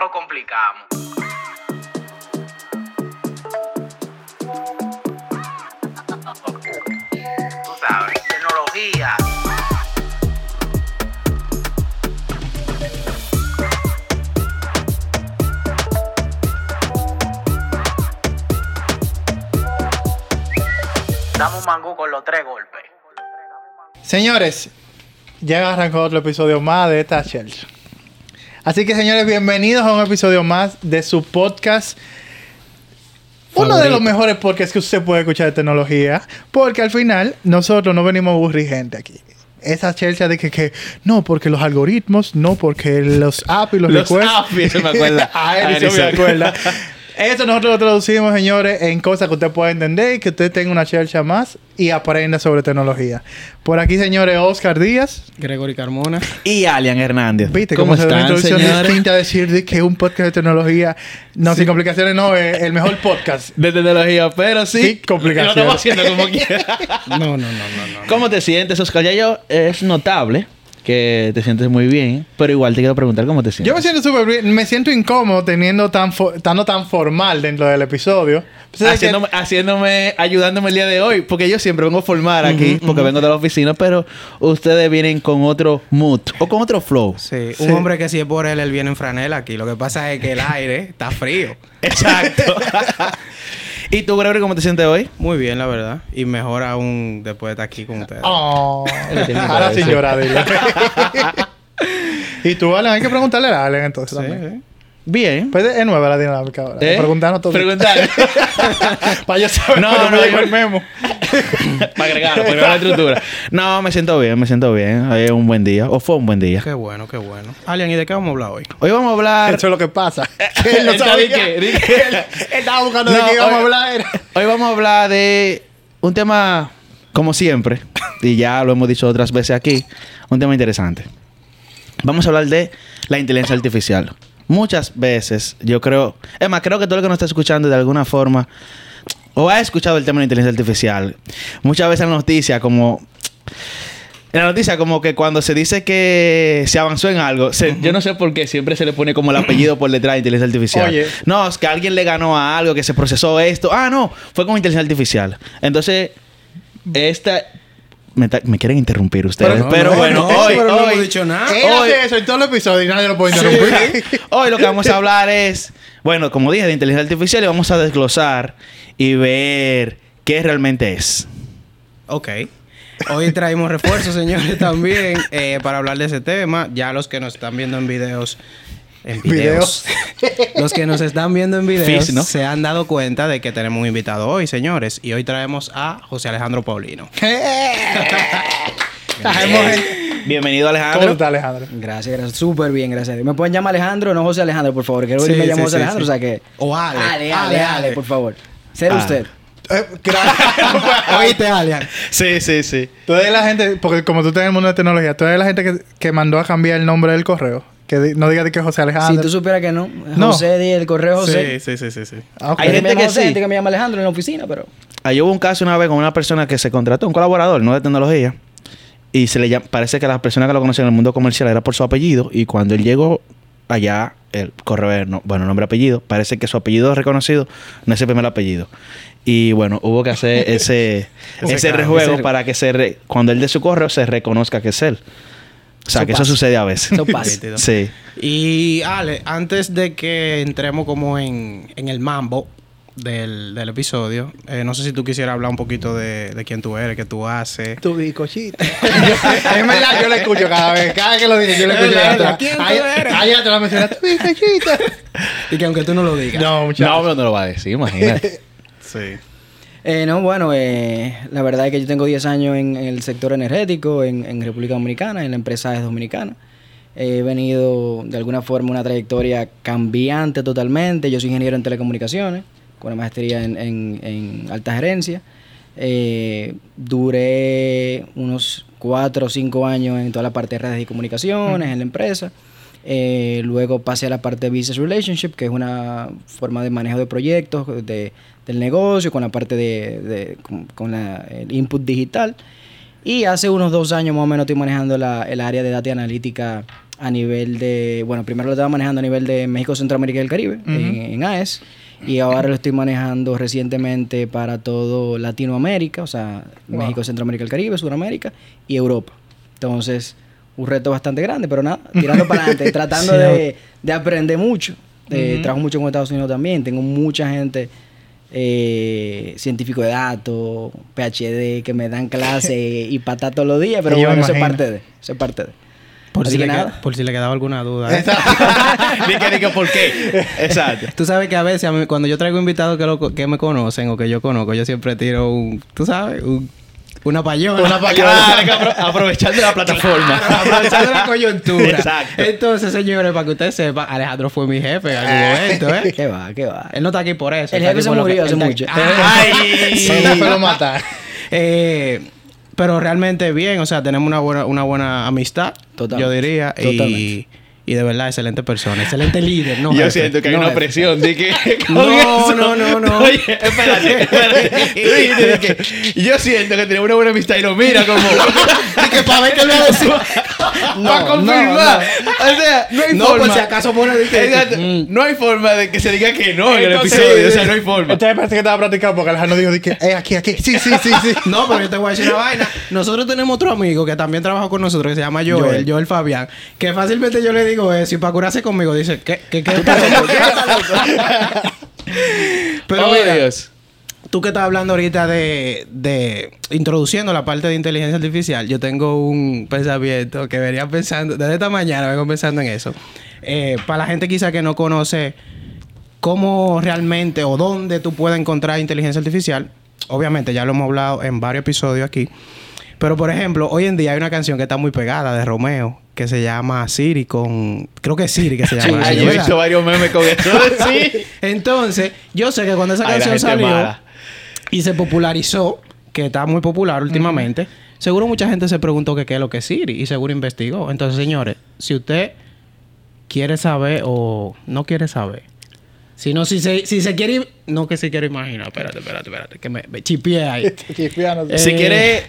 lo complicamos. Tú sabes, tecnología. Damos mangú con los tres golpes. Señores, ya arrancó otro episodio más de esta Chelsea. Así que, señores, bienvenidos a un episodio más de su podcast. Uno de los mejores podcasts que usted puede escuchar de tecnología. Porque al final, nosotros no venimos a aburrir gente aquí. Esa Chelsea de que, que no, porque los algoritmos, no, porque los apps y los, Los apps, eso me acuerda. a él él me acuerda. Eso nosotros lo traducimos, señores, en cosas que usted pueda entender y que usted tenga una Chelsea más y aprenda sobre tecnología. Por aquí, señores, Oscar Díaz. Gregory Carmona. Y Alian Hernández. ¿Viste ¿Cómo cómo se una están, introducción señores? distinta a decir de que un podcast de tecnología, no, sin complicaciones, no, es el mejor podcast? De tecnología, pero sí. Sí, complicaciones. Lo estamos haciendo como quiera. No, no, no, no, no. ¿Cómo te sientes, Oscar? Ya yo es notable que te sientes muy bien, pero igual te quiero preguntar cómo te sientes. Yo me siento súper bien, me siento incómodo teniendo tan fo- estando tan formal dentro del episodio. Que- Haciéndome, haciéndome, ayudándome el día de hoy, porque yo siempre vengo a formar aquí, porque vengo de la oficina, pero ustedes vienen con otro mood o con otro flow. Sí, Sí. un hombre que si es por él, él viene en franela aquí. Lo que pasa es que el aire está frío. Exacto. ¿Y tú, Gregory, cómo te sientes hoy? Muy bien, la verdad. Y mejor aún después de estar aquí con ustedes. Oh, ahora sin decir. llorar, dile. y tú, Alan, hay que preguntarle a Alan entonces Sí, también. Bien. Pues es nueva la dinámica ahora. ¿Eh? Preguntarnos todo. Preguntar. Para yo saber No, no, llegó yo- el memo. para agregar, para agregar la estructura. No, me siento bien, me siento bien. Hoy es un buen día, o fue un buen día. Qué bueno, qué bueno. Alian, ¿y de qué vamos a hablar hoy? Hoy vamos a hablar. Eso es lo que pasa. Él no sabía. Él él estaba buscando de No, qué íbamos a hablar. Hoy vamos a hablar de un tema, como siempre, y ya lo hemos dicho otras veces aquí, un tema interesante. Vamos a hablar de la inteligencia artificial. Muchas veces, yo creo, es más, creo que todo el que nos está escuchando de alguna forma, o ha escuchado el tema de la inteligencia artificial, muchas veces en la noticia, como en la noticia, como que cuando se dice que se avanzó en algo, se- yo no sé por qué siempre se le pone como el apellido por detrás de inteligencia artificial. Oye. No, es que alguien le ganó a algo, que se procesó esto. Ah, no, fue con inteligencia artificial. Entonces, esta. Me, quieren interrumpir ustedes. Pero, No, no, bueno, no, hoy, pero no hoy, hemos dicho nada. Él hoy- hace eso en todos los episodios y nadie lo puede interrumpir. hoy lo que vamos a hablar es, bueno, como dije, de inteligencia artificial y vamos a desglosar y ver qué realmente es. Ok. Hoy traemos refuerzos, señores, también eh, para hablar de ese tema. Ya los que nos están viendo en videos. En videos. los que nos están viendo en videos se han dado cuenta de que tenemos un invitado hoy, señores. Y hoy traemos a José Alejandro Paulino. Gente. Bienvenido, ¿Cómo Alejandro. está Alejandro? Gracias, gracias. Súper bien, gracias a Dios. Me pueden llamar Alejandro, no José Alejandro, por favor. Quiero Sí, me llamo sí, José sí, Alejandro, sí. o sea que... O Ale. Ale, Ale, Ale, Ale, por favor. Ser Ale. usted. Eh, gracias. Oíste, Alian. Sí, sí, sí. Tú eres la gente, porque como tú estás en el mundo de tecnología, tú eres la gente que, que mandó a cambiar el nombre del correo. Que no diga de que José Si Alejandro. tú supieras que no. No. José, di el correo José. Sí, sí, sí, sí, sí. Ah. Hay gente que José, sí. gente que me llama Alejandro en la oficina, pero... Ahí hubo un caso una vez con una persona que se contrató, un colaborador, no de tecnología. Y se le llama, parece que las personas que lo conocían en el mundo comercial era por su apellido. Y cuando él llegó allá, el correo, no- bueno, nombre apellido, parece que su apellido reconocido no es el primer apellido. Y bueno, hubo que hacer ese, Ese ese rejuego ese- para que se re- cuando él de su correo se reconozca que es él. O sea, Eso que pasa. eso sucede a veces. Eso pasa. Sí. Y Ale, antes de que entremos como en, en el mambo del, del episodio, eh, no sé si tú quisieras hablar un poquito de, de quién tú eres, qué tú haces. Tu bicochita. es verdad, yo la escucho cada vez. Cada vez que lo dice, yo la escucho. Es verdad. ¿quién tú Ahí- eres? ahí ya te la mencionaste. Tu bicochita. Y que aunque tú no lo digas. No, muchachos. No, pero no lo va a decir, imagínate. Sí. Eh, no, bueno, eh, la verdad es que yo tengo 10 años en, en el sector energético en, en República Dominicana, en la empresa es dominicana. He venido de alguna forma una trayectoria cambiante totalmente. Yo soy ingeniero en telecomunicaciones, con una maestría en, en- en alta gerencia. Eh, duré unos 4 o 5 años en toda la parte de redes y comunicaciones en la empresa. Eh, luego pasé a la parte de Business Relationship, que es una forma de manejo de proyectos de, del negocio, con la parte de, de- con, con la- el input digital. Y hace unos dos años más o menos estoy manejando la- el área de data y analítica a nivel de, bueno, primero lo estaba manejando a nivel de México, Centroamérica y el Caribe, en, en AES, y ahora lo estoy manejando recientemente para todo Latinoamérica, o sea, Wow. México, Centroamérica, el Caribe, Sudamérica y Europa. Entonces, un reto bastante grande, pero nada, tirando para adelante, tratando Sí. de, de aprender mucho. Eh. Trabajo mucho con Estados Unidos también, tengo mucha gente eh, científico de datos, PhD, que me dan clase y patá todos los días, pero yo bueno, eso es parte de, eso es parte de. Por si, que le nada. queda- por si le quedaba alguna duda. ¿eh? Ni que por qué. Exacto. Tú sabes que a veces a mí- cuando yo traigo invitados que, lo que me conocen o que yo conozco, yo siempre tiro un, tú sabes, un- una payola. Una apro- aprovechando la plataforma. Aprovechando la coyuntura. Exacto. Entonces, señores, para que ustedes sepan, Alejandro fue mi jefe en algún momento, ¿eh? ¿Qué va? ¿Qué va? Él no está aquí por eso. El jefe se murió hace él está- mucho. ¡Ay! Sí, fue lo matar. Eh, pero realmente bien, o sea, tenemos una buena, una buena amistad, Total. yo diría. Totalmente. y de verdad, excelente persona, excelente líder, ¿no? Yo jefe? siento que hay No, una jefe. presión de que. No, no, no, no. Oye, espérate, espérate. Yo siento que tenemos una buena amistad y lo mira como. de que para ver qué le va a decir. para confirmar. O sea, no hay No, forma. por si acaso pone de que- Exacto. Mm. No hay forma de que se diga que no en el episodio. O sea, no hay forma. Entonces parece que estaba practicando porque Alejandro dijo de que, eh, aquí, aquí. Sí, sí, sí, sí. No, pero yo te voy a decir una vaina. Nosotros tenemos otro amigo que también trabaja con nosotros que se llama Joel, Joel, Joel. Fabián, que fácilmente yo le digo eso y para curarse conmigo dice, ¿qué? ¿Qué? ¿Qué? Pero Oh, mira, Dios. Tú que estás hablando ahorita de, de introduciendo la parte de inteligencia artificial, yo tengo un pensamiento que venía pensando, desde esta mañana vengo pensando en eso. Eh, para la gente quizá que no conoce cómo realmente o dónde tú puedes encontrar inteligencia artificial, obviamente ya lo hemos hablado en varios episodios aquí. Pero por ejemplo, hoy en día hay una canción que está muy pegada de Romeo que se llama Siri con creo que es Siri que se llama. Así, yo he visto varios memes con eso. Sí. Entonces, yo sé que cuando esa Ay, canción salió mala. Y se popularizó, que está muy popular últimamente, seguro mucha gente se preguntó que qué es lo que es Siri y seguro investigó. Entonces, señores, si usted quiere saber o no quiere saber, si no, si se, si se quiere, no que se quiere imaginar, espérate, espérate, espérate, que me, me chipié ahí. Eh, Si quiere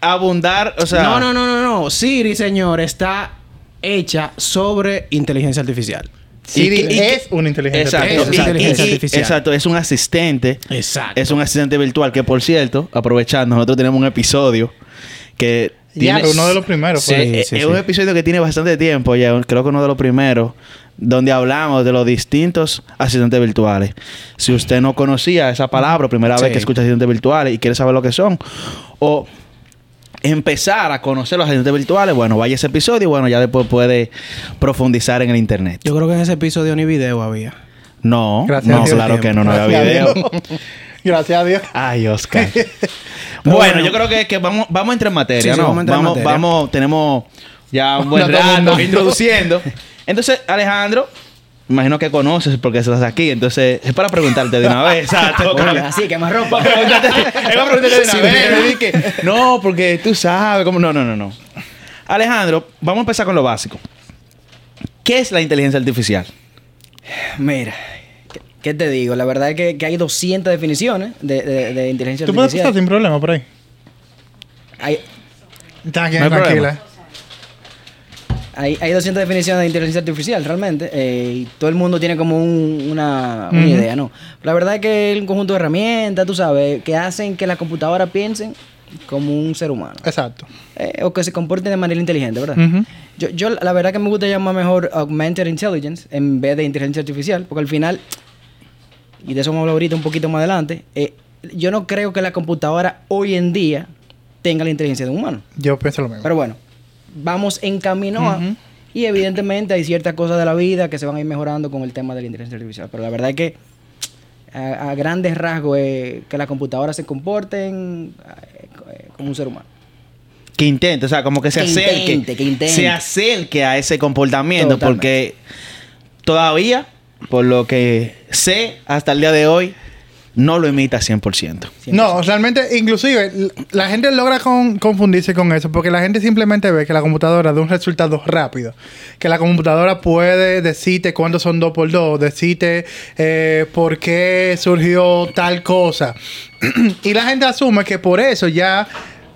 abundar, o sea. no, no, no, no, no. Siri, señor, está hecha sobre inteligencia artificial. Siri Y que- y es una inteligencia Exacto. Artificial. Exacto, es un asistente. Exacto. Es un asistente virtual que, por cierto, aprovechando, nosotros tenemos un episodio que Ya, tiene- uno de los primeros. Sí. Eh, sí, es un episodio que tiene bastante tiempo ya, creo que uno de los primeros, donde hablamos de los distintos asistentes virtuales. Si usted no conocía esa palabra, primera vez que escucha asistentes virtuales y quiere saber lo que son, o empezar a conocer los asistentes virtuales, bueno, vaya ese episodio y bueno, ya después puede profundizar en el internet. Yo creo que en ese episodio ni video había. No, Gracias a no, Dios. claro que no, no había Gracias video. Gracias a Dios. Ay, Oscar. Bueno, bueno. yo creo que, que vamos, vamos a entrar en materia, Sí, sí, ¿no? vamos a entrar en vamos, materia. vamos, tenemos ya un buen rato introduciendo. Entonces, Alejandro, imagino que conoces porque estás aquí. Entonces, es para preguntarte de una vez. Exacto. Así, que más ropa. Para preguntarte, es para preguntarte de una Sí, vez. no, porque tú sabes cómo. No, no, no, no. Alejandro, vamos a empezar con lo básico. ¿Qué es la inteligencia artificial? Mira, ¿qué, te digo? La verdad es que, que hay 200 definiciones de, de- de inteligencia Tú puedes pasar artificial. sin problema por ahí. Hay, No hay tranquila. Hay, hay 200 definiciones de inteligencia artificial, realmente. eh, y todo el mundo tiene como un- una, idea, ¿no? La verdad es que es un conjunto de herramientas, tú sabes, que hacen que las computadoras piensen como un ser humano. Exacto. Eh, o que se comporten de manera inteligente, ¿verdad? Yo, yo la verdad que me gusta llamar mejor augmented intelligence en vez de inteligencia artificial, porque al final, y de eso vamos a hablar ahorita un poquito más adelante, eh, yo no creo que la computadora hoy en día tenga la inteligencia de un humano. Yo pienso lo mismo. Pero bueno, vamos en camino a... Y evidentemente hay ciertas cosas de la vida que se van a ir mejorando con el tema de la inteligencia artificial. Pero la verdad es que a, a grandes rasgos es que las computadoras se comporten eh, como un ser humano. Que intente, o sea, como que se Que acerque. intente, que intente. Se acerque a ese comportamiento. Totalmente. Porque todavía, por lo que sé hasta el día de hoy, no lo imita 100%. No, realmente, inclusive, la gente logra con- confundirse con eso porque la gente simplemente ve que la computadora da un resultado rápido. Que la computadora puede decirte cuántos son dos por dos, decirte eh, por qué surgió tal cosa. y la gente asume que por eso ya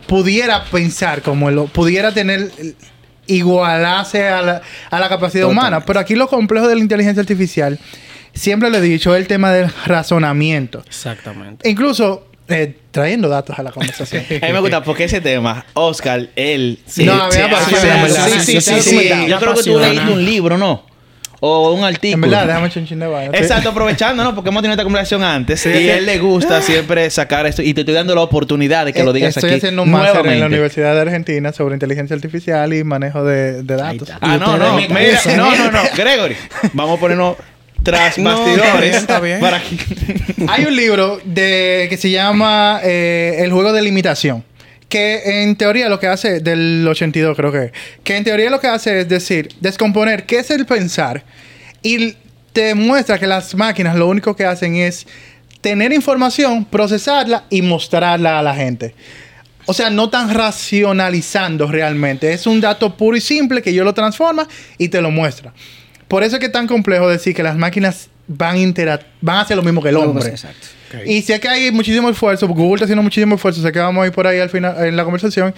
pudiera pensar como el, pudiera tener el, igualase a la, a la capacidad humana. Pero aquí lo complejo de la inteligencia artificial, siempre lo he dicho, el tema del razonamiento. Exactamente. Incluso eh, trayendo datos a la conversación. A mí me gusta porque ese tema, Oscar, él... Sí. No, a mí me apasiona. Sí, sí, sí, sí. Yo creo que tú leíste un libro, ¿no? O un artículo. en verdad, déjame echar un chin de vaina. Estoy- Exacto, aprovechando, ¿no? Porque hemos tenido esta conversación antes. y a él le gusta siempre sacar esto. Y te estoy dando la oportunidad de que lo Eh, digas Estoy aquí. haciendo un máster en la. Universidad de Argentina sobre inteligencia artificial y manejo de, de datos. Ah, no, no, mira, no, no, no. Gregory, vamos a ponernos tras No, bastidores. está bien. Para. Hay un libro de que se llama eh, El juego de limitación. Que en teoría lo que hace, del 82 creo que, que en teoría lo que hace es decir, descomponer qué es el pensar y te muestra que las máquinas lo único que hacen es tener información, procesarla y mostrarla a la gente. O sea, no tan racionalizando realmente. Es un dato puro y simple que yo lo transforma y te lo muestra. Por eso es que es tan complejo decir que las máquinas van intera- van a hacer lo mismo que el hombre. Exacto. Y sé que hay muchísimo esfuerzo, Google está haciendo muchísimo esfuerzo, sé que vamos a ir por ahí al final en la conversación,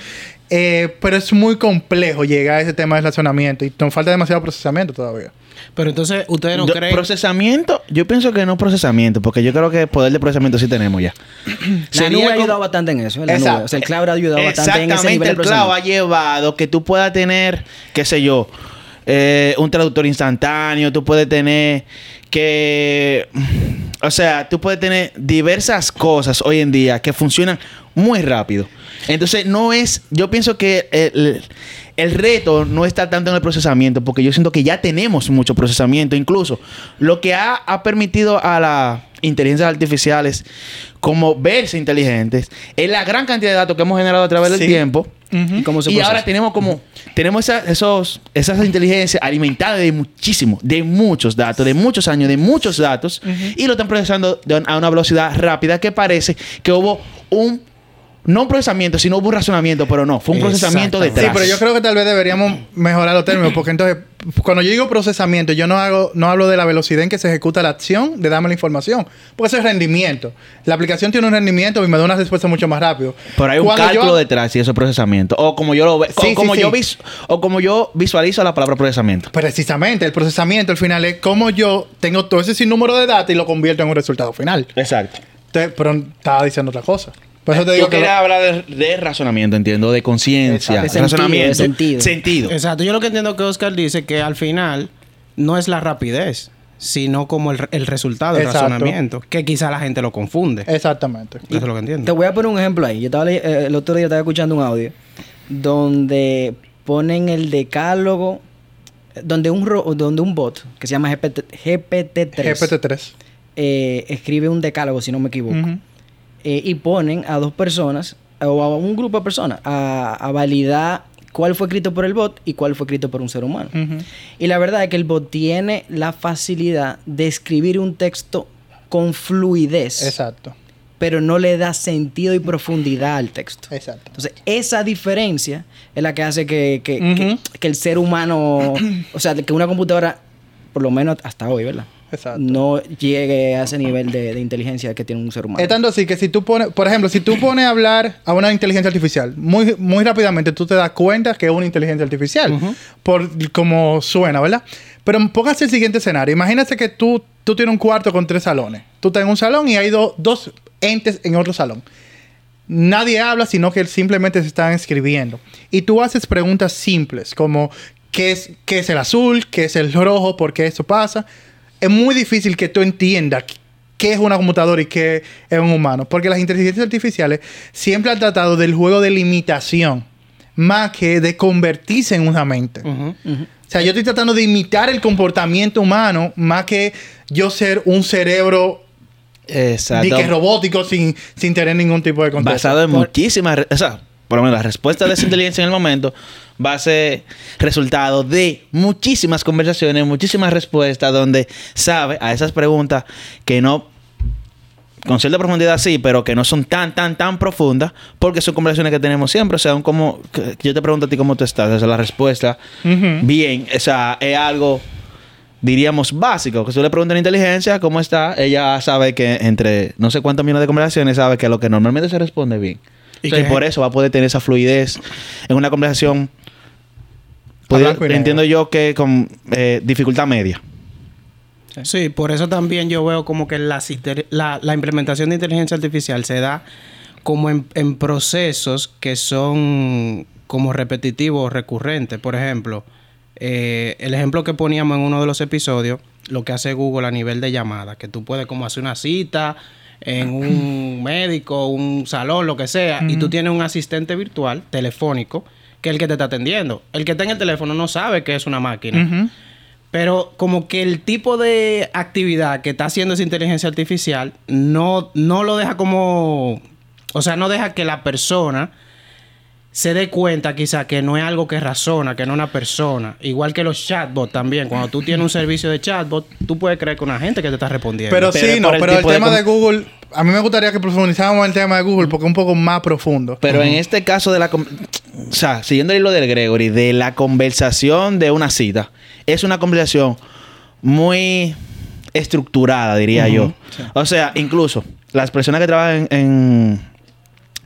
eh, pero es muy complejo llegar a ese tema de razonamiento y nos falta demasiado procesamiento todavía. Pero entonces, ¿ustedes no Yo- creen? Procesamiento, yo pienso que no procesamiento, porque yo creo que poder de procesamiento sí tenemos ya. La nube ha como- ayudado bastante en eso. ¿eh? La Exacto. nube. O sea, el cloud ha ayudado bastante en ese Exactamente, nivel de el cloud ha llevado que tú puedas tener, qué sé yo, eh, un traductor instantáneo, tú puedes tener que, o sea, tú puedes tener diversas cosas hoy en día que funcionan muy rápido. Entonces, no es, yo pienso que el, el reto no está tanto en el procesamiento, porque yo siento que ya tenemos mucho procesamiento. Incluso lo que ha, ha permitido a las inteligencias artificiales como verse inteligentes es la gran cantidad de datos que hemos generado a través del tiempo. ¿Y cómo se Y ahora tenemos como, tenemos esa- esos, esas inteligencias alimentadas de muchísimo, de muchos datos, de muchos años, de muchos datos, y lo están procesando de- a una velocidad rápida que parece que hubo un, no un procesamiento, sino hubo un razonamiento, pero no, fue un procesamiento detrás. Sí, pero yo creo que tal vez deberíamos mejorar los términos, porque entonces, cuando yo digo procesamiento, yo no hago, no hablo de la velocidad en que se ejecuta la acción de darme la información, porque eso es rendimiento. La aplicación tiene un rendimiento y me da una respuesta mucho más rápido. Pero hay un Cuando yo- cálculo detrás y eso es procesamiento. O como yo lo veo, Sí, o como sí, yo sí. vis- o como yo visualizo la palabra procesamiento. Precisamente, el procesamiento al final es cómo yo tengo todo ese sinnúmero de datos y lo convierto en un resultado final. Exacto. Entonces, pero estaba diciendo otra cosa. Por eso te digo Yo que... lo- hablar de, de razonamiento, entiendo, de conciencia, razonamiento, sentido, sentido. Exacto. Yo lo que entiendo que Oscar dice que al final no es la rapidez, sino como el, el resultado, el Exacto. razonamiento. Que quizá la gente lo confunde. Exactamente. Eso es lo que Te entiendo. voy a poner un ejemplo ahí. Yo estaba eh, el otro día estaba escuchando un audio donde ponen el decálogo donde un ro- donde un bot que se llama GPT, GPT-3 GPT-3. eh, escribe un decálogo si no me equivoco. Eh, y ponen a dos personas o a un grupo de personas a, a validar cuál fue escrito por el bot y cuál fue escrito por un ser humano. Y la verdad es que el bot tiene la facilidad de escribir un texto con fluidez Exacto. pero no le da sentido y profundidad al texto. Exacto. Entonces, esa diferencia es la que hace que, que- que el ser humano, o sea, que una computadora, por lo menos hasta hoy, ¿verdad? Exacto. No llegue a ese nivel de, de inteligencia que tiene un ser humano. Es tanto así que si tú pones, por ejemplo, si tú pones a hablar a una inteligencia artificial, muy, muy rápidamente tú te das cuenta que es una inteligencia artificial, por como suena, ¿verdad? Pero póngase el siguiente escenario. Imagínate que tú, tú tienes un cuarto con tres salones. Tú estás en un salón y hay do- dos entes en otro salón. Nadie habla, sino que simplemente se están escribiendo. Y tú haces preguntas simples, como ¿qué es, qué es el azul? ¿Qué es el rojo? ¿Por qué eso pasa? Es muy difícil que tú entiendas qué es una computadora y qué es un humano. Porque las inteligencias artificiales siempre han tratado del juego de limitación, más que de convertirse en una mente. O sea, yo estoy tratando de imitar el comportamiento humano, más que yo ser un cerebro Exacto. que robótico sin, sin tener ningún tipo de contexto. Basado en muchísimas... O sea, por lo menos la respuesta de esa inteligencia en el momento va a ser resultado de muchísimas conversaciones, muchísimas respuestas donde sabe a esas preguntas que no... Con cierta profundidad sí, pero que no son tan, tan, tan profundas, porque son conversaciones que tenemos siempre. O sea, un como, yo te pregunto a ti cómo tú estás, o sea, la respuesta, bien, o sea, es algo, diríamos, básico. Que si tú le preguntas a la inteligencia cómo está, ella sabe que entre no sé cuántos millones de conversaciones, sabe que lo que normalmente se responde bien. Y Y, y que- por eso va a poder tener esa fluidez en una conversación Entiendo yo que con eh, dificultad media. Sí, por eso también yo veo como que la, la, la implementación de inteligencia artificial se da como en, en procesos que son como repetitivos o recurrentes. Por ejemplo, eh, el ejemplo que poníamos en uno de los episodios, lo que hace Google a nivel de llamada, que tú puedes como hacer una cita en un médico, un salón, lo que sea, y tú tienes un asistente virtual telefónico que el que te está atendiendo. El que está en el teléfono no sabe que es una máquina. Pero como que el tipo de actividad que está haciendo esa inteligencia artificial no, no lo deja como... O sea, no deja que la persona se dé cuenta quizá que no es algo que razona, que no es una persona. Igual que los chatbots también. Cuando tú tienes un servicio de chatbot, tú puedes creer que una gente que te está respondiendo. Pero, Pero sí, no, el pero el de tema de Google, a mí me gustaría que profundizáramos en el tema de Google porque es un poco más profundo. Pero en este caso de la... O sea, siguiendo el hilo del Gregory, de la conversación de una cita, es una conversación muy estructurada, diría yo. O sea, incluso las personas que trabajan en,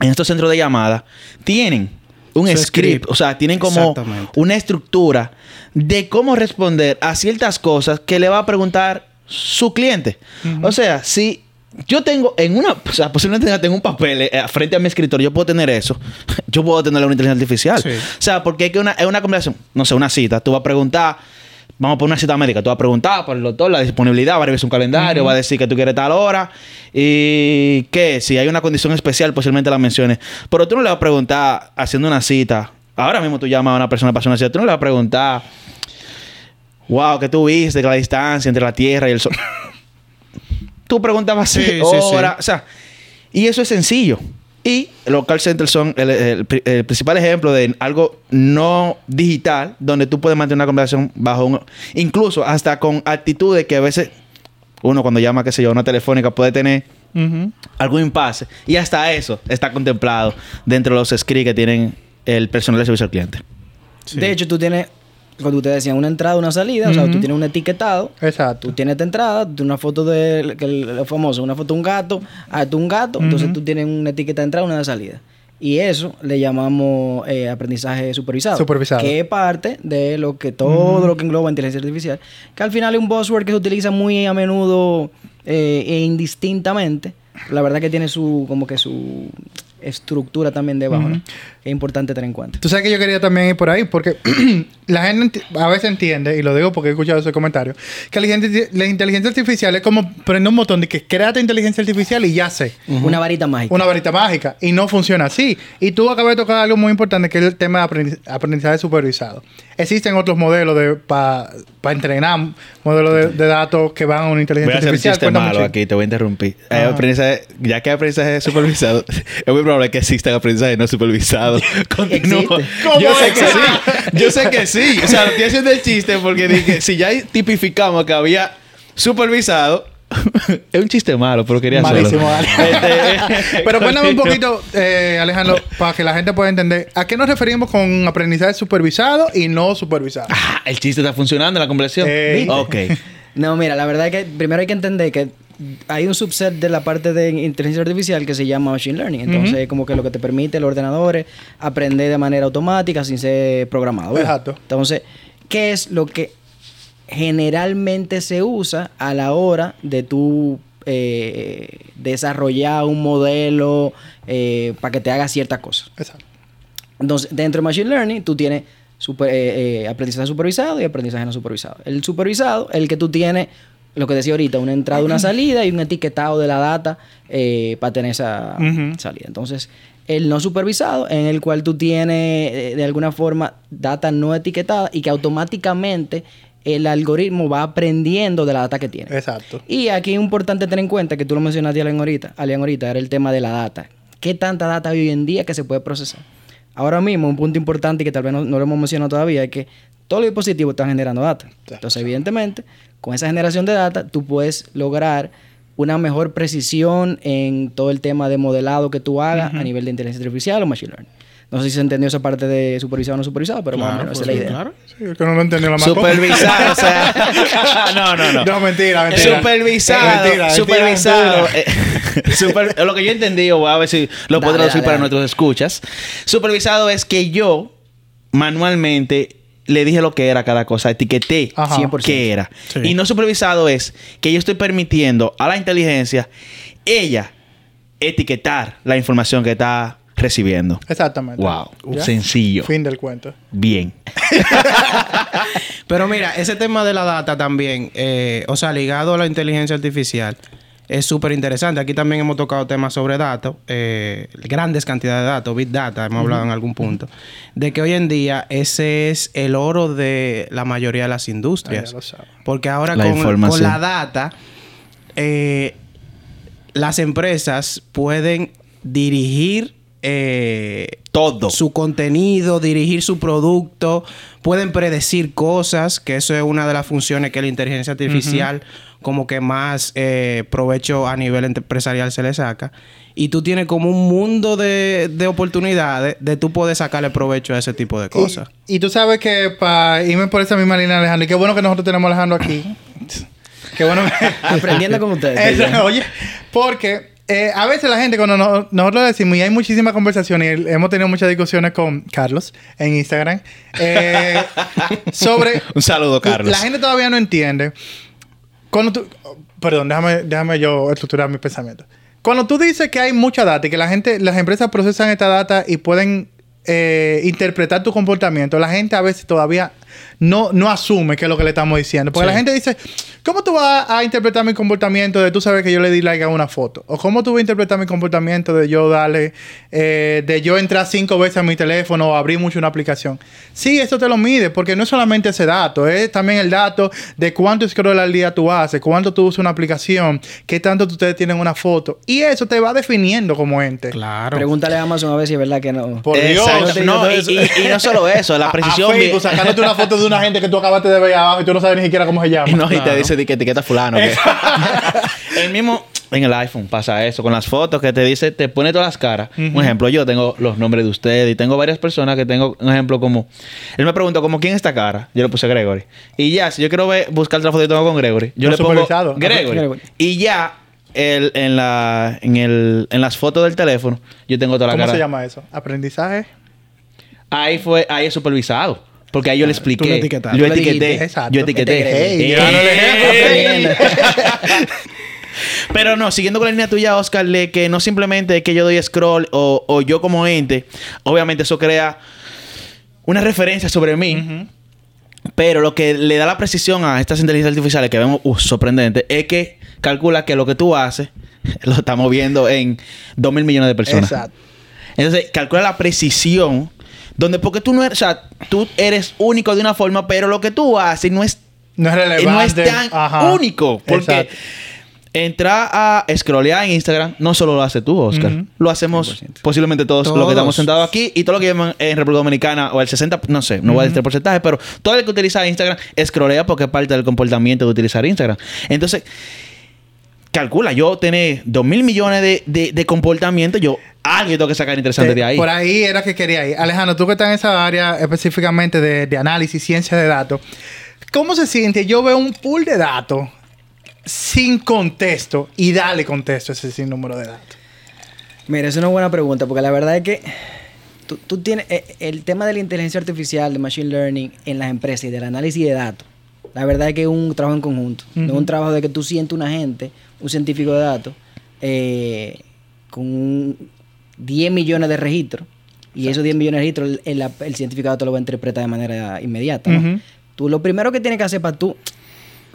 en estos centros de llamada tienen un script, script. o sea, tienen como una estructura de cómo responder a ciertas cosas que le va a preguntar su cliente. O sea, si yo tengo en una, o sea, posiblemente tenga un papel eh, frente a mi escritorio, yo puedo tener eso. Yo puedo tener una inteligencia artificial. Sí. O sea, porque es que una, es una conversación, no sé, una cita, tú vas a preguntar, vamos a poner una cita médica, tú vas a preguntar por el doctor, la disponibilidad, va a revisar un calendario, va a decir que tú quieres tal hora y que si hay una condición especial, posiblemente la menciones. Pero tú no le vas a preguntar haciendo una cita. Ahora mismo tú llamas a una persona para hacer una cita, tú no le vas a preguntar, wow, ¿qué tú viste? La distancia entre la Tierra y el Sol. tú preguntabas sí. hora, o sea, y eso es sencillo. Y los call centers son el, el pri- el principal ejemplo de algo no digital, donde tú puedes mantener una conversación bajo un... Incluso hasta con actitudes que a veces uno cuando llama, qué sé yo, a una telefónica puede tener algún impasse. Y hasta eso está contemplado dentro de los scripts que tienen el personal de servicio al cliente. Sí. De hecho, tú tienes, cuando ustedes decían una entrada, una salida, o sea, tú tienes un etiquetado. Exacto. Tú tienes tu entrada, tú tienes una foto de que el, famoso, una foto de un gato, ah, tú un gato, entonces tú tienes una etiqueta de entrada, una de salida. Y eso le llamamos eh, aprendizaje supervisado. Supervisado. Que es parte de lo que todo lo que engloba inteligencia artificial. Que al final es un buzzword que se utiliza muy a menudo eh, e indistintamente. La verdad que tiene su, como que su estructura también debajo, ¿no? Es importante tener en cuenta. Tú sabes que yo quería también ir por ahí, porque la gente a veces entiende, y lo digo porque he escuchado ese comentario, que la, gente- la inteligencia artificial es como prender un botón de que crea tu inteligencia artificial y ya sé. Una varita mágica. Una varita mágica. Y no funciona así. Y tú acabas de tocar algo muy importante que es el tema de aprendiz- aprendizaje supervisado. Existen otros modelos de para entrenar, modelos de, de datos que van a una inteligencia Voy a hacer un artificial. malo chico. aquí, te voy a interrumpir. Ah. Hay aprendizaje- ya que hay aprendizaje supervisado, es muy probable que exista aprendizaje no supervisado. Continúa. Existe. Yo sé que sí. Yo sé que sí. O sea, estoy haciendo el chiste porque dije, si ya tipificamos que había supervisado, es un chiste malo, pero quería hacerlo. Malísimo. Este, Pero cuéntame un poquito, eh, Alejandro, para que la gente pueda entender, ¿a qué nos referimos con aprendizaje supervisado y no supervisado? Ah, el chiste está funcionando en la conversación. Ey. Ok. No, mira, la verdad es que primero hay que entender que hay un subset de la parte de inteligencia artificial que se llama machine learning. Entonces, como que lo que te permite el ordenador es aprender de manera automática sin ser programado. ¿verdad? Exacto. Entonces, ¿qué es lo que generalmente se usa a la hora de tú eh, desarrollar un modelo eh, para que te haga ciertas cosas? Exacto. Entonces, dentro de Machine Learning, tú tienes super- eh, aprendizaje supervisado y aprendizaje no supervisado. El supervisado, el que tú tienes, lo que decía ahorita, una entrada, una salida y un etiquetado de la data eh, para tener esa salida. Entonces, el no supervisado, en el cual tú tienes eh, de alguna forma data no etiquetada y que automáticamente el algoritmo va aprendiendo de la data que tiene. Exacto. Y aquí es importante tener en cuenta que tú lo mencionaste, Alian, ahorita, Alian, ahorita, era el tema de la data. ¿Qué tanta data hay hoy en día que se puede procesar? Ahora mismo, un punto importante que tal vez no, no lo hemos mencionado todavía es que todos los dispositivos están generando data. Entonces, evidentemente, con esa generación de data, tú puedes lograr una mejor precisión en todo el tema de modelado que tú hagas a nivel de inteligencia artificial o machine learning. No sé si se entendió esa parte de supervisado o no supervisado, pero más o menos esa es la idea. claro. Sí, es que no lo entendió la más Supervisado, o sea. no, no, no. No, mentira, mentira. Supervisado, Mentira, mentira, supervisado. mentira. eh, super- lo que yo entendí, o a ver si lo puedo traducir dale, para dale. nuestros escuchas. Supervisado es que yo manualmente le dije lo que era cada cosa, etiqueté Ajá. 100%. qué era. Sí. Y no supervisado es que yo estoy permitiendo a la inteligencia, ella, etiquetar la información que está recibiendo. Exactamente. Wow. ¿Ya? Sencillo. Fin del cuento. Bien. Pero mira, ese tema de la data también, eh, o sea, ligado a la inteligencia artificial, es súper interesante. Aquí también hemos tocado temas sobre datos, eh, grandes cantidades de datos, big data, hemos hablado en algún punto, de que hoy en día ese es el oro de la mayoría de las Ah, industrias. ya lo sabe. Porque ahora La con, información. con la data, eh, las empresas pueden dirigir eh, Todo. su contenido, dirigir su producto, pueden predecir cosas, que eso es una de las funciones que la inteligencia artificial como que más eh, provecho a nivel empresarial se le saca. Y tú tienes como un mundo de, de oportunidades de tú poder sacarle provecho a ese tipo de cosas. Y, y tú sabes que para irme por esa misma línea, Alejandro, y qué bueno que nosotros tenemos a Alejandro aquí. qué bueno que... Aprendiendo con ustedes. Eso, oye, porque eh, a veces la gente, cuando no- nosotros decimos, y hay muchísimas conversaciones, y hemos tenido muchas discusiones con Carlos en Instagram, eh, sobre... Un saludo, Carlos. La gente todavía no entiende. Cuando tú... Perdón, déjame, déjame yo estructurar mi pensamiento. Cuando tú dices que hay mucha data y que la gente, las empresas procesan esta data y pueden eh, interpretar tu comportamiento, la gente a veces todavía no, no asume que es lo que le estamos diciendo. Porque Sí. la gente dice, ¿cómo tú vas a interpretar mi comportamiento de tú sabes que yo le di like a una foto? ¿O cómo tú vas a interpretar mi comportamiento de yo darle, eh, de yo entrar cinco veces a mi teléfono o abrir mucho una aplicación? Sí, eso te lo mide, porque no es solamente ese dato, es también el dato de cuánto scroll al día tú haces, cuánto tú usas una aplicación, qué tanto ustedes tienen una foto. Y eso te va definiendo como ente. Claro. Pregúntale a Amazon a ver si es verdad que no. Por Dios. No, y, y- y no solo eso, la precisión. A, vi- Facebook, sacándote una foto de una gente que tú acabaste de ver abajo y tú no sabes ni siquiera cómo se llama. Y no, y te dice di que etiqueta fulano. que- el mismo en el iPhone pasa eso, con las fotos que te dice, te pone todas las caras. Un ejemplo, yo tengo los nombres de ustedes y tengo varias personas que tengo un ejemplo como. Él me preguntó, como quién es esta cara? Yo le puse Gregory. Y ya, si yo quiero ver, buscar otra foto que tengo con Gregory, yo No le pongo. Gregory. Gregory. Y ya, el- en, la, en, el, en las fotos del teléfono, yo tengo toda la ¿Cómo cara. se llama eso? ¿Aprendizaje? Ahí fue, ahí es supervisado. Porque ahí yo le expliqué. tú lo etiquetaste. Yo etiqueté. Exacto. Yo etiqueté. Hey. Pero no, siguiendo con la línea tuya, Oscar, de que no simplemente es que yo doy scroll o, o yo como ente, obviamente eso crea una referencia sobre mí. Pero lo que le da la precisión a estas inteligencias artificiales que vemos uh, sorprendente es que calcula que lo que tú haces lo estamos viendo en 2 mil millones de personas. Exacto. Entonces, calcula la precisión. Donde, porque tú no eres, o sea, tú eres único de una forma, pero lo que tú haces no es, No es eh, relevante. no es tan Ajá. único. Porque Exacto. entrar a scrollear en Instagram no solo lo hace tú, Oscar. Lo hacemos 100%. posiblemente todos, los que estamos sentados aquí y todo lo que llaman en República Dominicana o el 60, no sé, no voy a decir el porcentaje, pero todo el que utiliza Instagram scrollea porque es parte del comportamiento de utilizar Instagram. Entonces, calcula, yo tener 2 mil millones de, de, de comportamientos, yo algo tengo que sacar interesante de ahí. Por ahí era que quería ir. Alejandro, tú que estás en esa área específicamente de, de análisis, ciencia de datos, ¿cómo se siente? Yo veo un pool de datos sin contexto y dale contexto a ese sinnúmero de datos. Mira, es una buena pregunta, porque la verdad es que tú, tú tienes eh, el tema de la inteligencia artificial, de machine learning en las empresas y del análisis de datos. La verdad es que es un trabajo en conjunto. No es un trabajo de que tú sientes un agente, un científico de datos, eh, con un 10 millones de registros. Y esos 10 millones de registros, el, el- el científico de datos lo va a interpretar de manera inmediata. ¿no? Tú lo primero que tienes que hacer para tú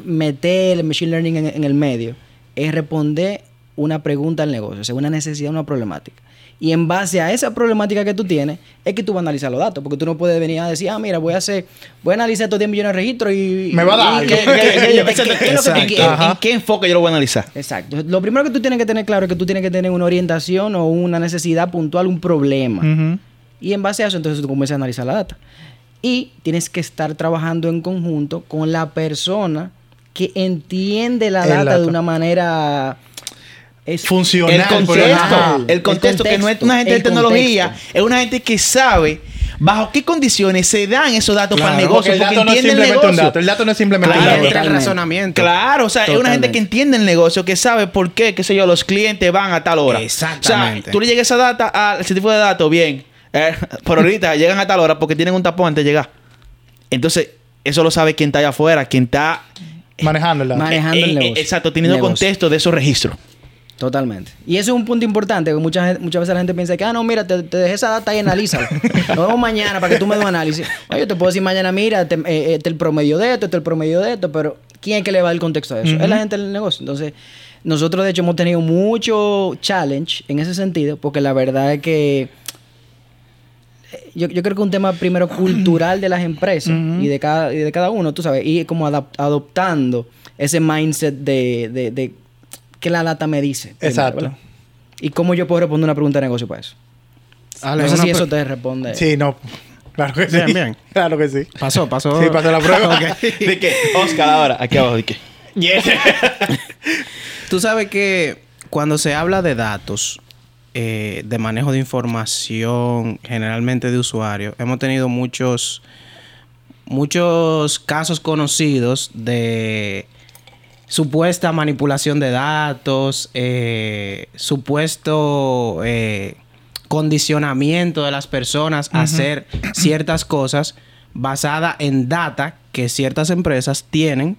meter el machine learning en, en el medio es responder una pregunta al negocio, o sea, una necesidad, una problemática. Y en base a esa problemática que tú tienes, es que tú vas a analizar los datos. Porque tú no puedes venir a decir, ah, mira, voy a hacer, voy a analizar estos 10 millones de registros y. Me va a dar y- algo. ¿qué- qué- qué- qué- Exacto. qué- qué es lo que tú ¿En qué- enfoque yo lo voy a analizar? Exacto. Lo primero que tú tienes que tener claro es que tú tienes que tener una orientación o una necesidad puntual, un problema. Y en base a eso, entonces tú comienzas a analizar la data. Y tienes que estar trabajando en conjunto con la persona que entiende la El data dato. de una manera... es- Funcional. El por contexto, el contexto, que no es una gente de tecnología, contexto. es una gente que sabe bajo qué condiciones se dan esos datos para el negocio, Porque el porque, dato no es entiende el simplemente un negocio. dato. El dato no es simplemente Claro, un dato. entra el Totalmente. razonamiento. Claro, o sea, es una gente que entiende el negocio, que sabe por qué, qué sé yo, los clientes van a tal hora. Exactamente. O sea, tú le llegas esa data al ese tipo de datos, bien. eh, por ahorita llegan a tal hora porque tienen un tapón antes de llegar. Entonces, eso lo sabe quien está allá afuera, quien está Manejándola. Manejando el eh, eh, negocio. exacto, teniendo Negocio. contexto de esos registros. Totalmente. Y eso es un punto importante, que muchas, muchas veces la gente piensa que, ah, no, mira, te, te dejé esa data y analízala. Nos vemos mañana para que tú me des un análisis. No, yo te puedo decir mañana, mira, este, eh, este es el promedio de esto, este es el promedio de esto, pero ¿quién es que le va el contexto a eso? Es la gente del negocio. Entonces, nosotros de hecho hemos tenido mucho challenge en ese sentido, porque la verdad es que eh, yo, yo creo que un tema primero cultural de las empresas y, de cada, y de cada uno, tú sabes, y como adap- adoptando ese mindset de, de, de que la data me dice. primero, Exacto. ¿verdad? ¿Y cómo yo puedo responder una pregunta de negocio para eso? Ale, no sé si eso te responde. Sí, no. Claro que sí. Bien, bien. Claro que sí. Pasó, pasó. Sí, pasó la prueba. ¿De qué? Oscar ahora, aquí abajo, ¿de qué? Tú sabes que cuando se habla de datos, eh, de manejo de información, generalmente de usuarios, hemos tenido muchos, muchos casos conocidos de supuesta manipulación de datos, eh, supuesto eh, condicionamiento de las personas a hacer ciertas cosas basada en data que ciertas empresas tienen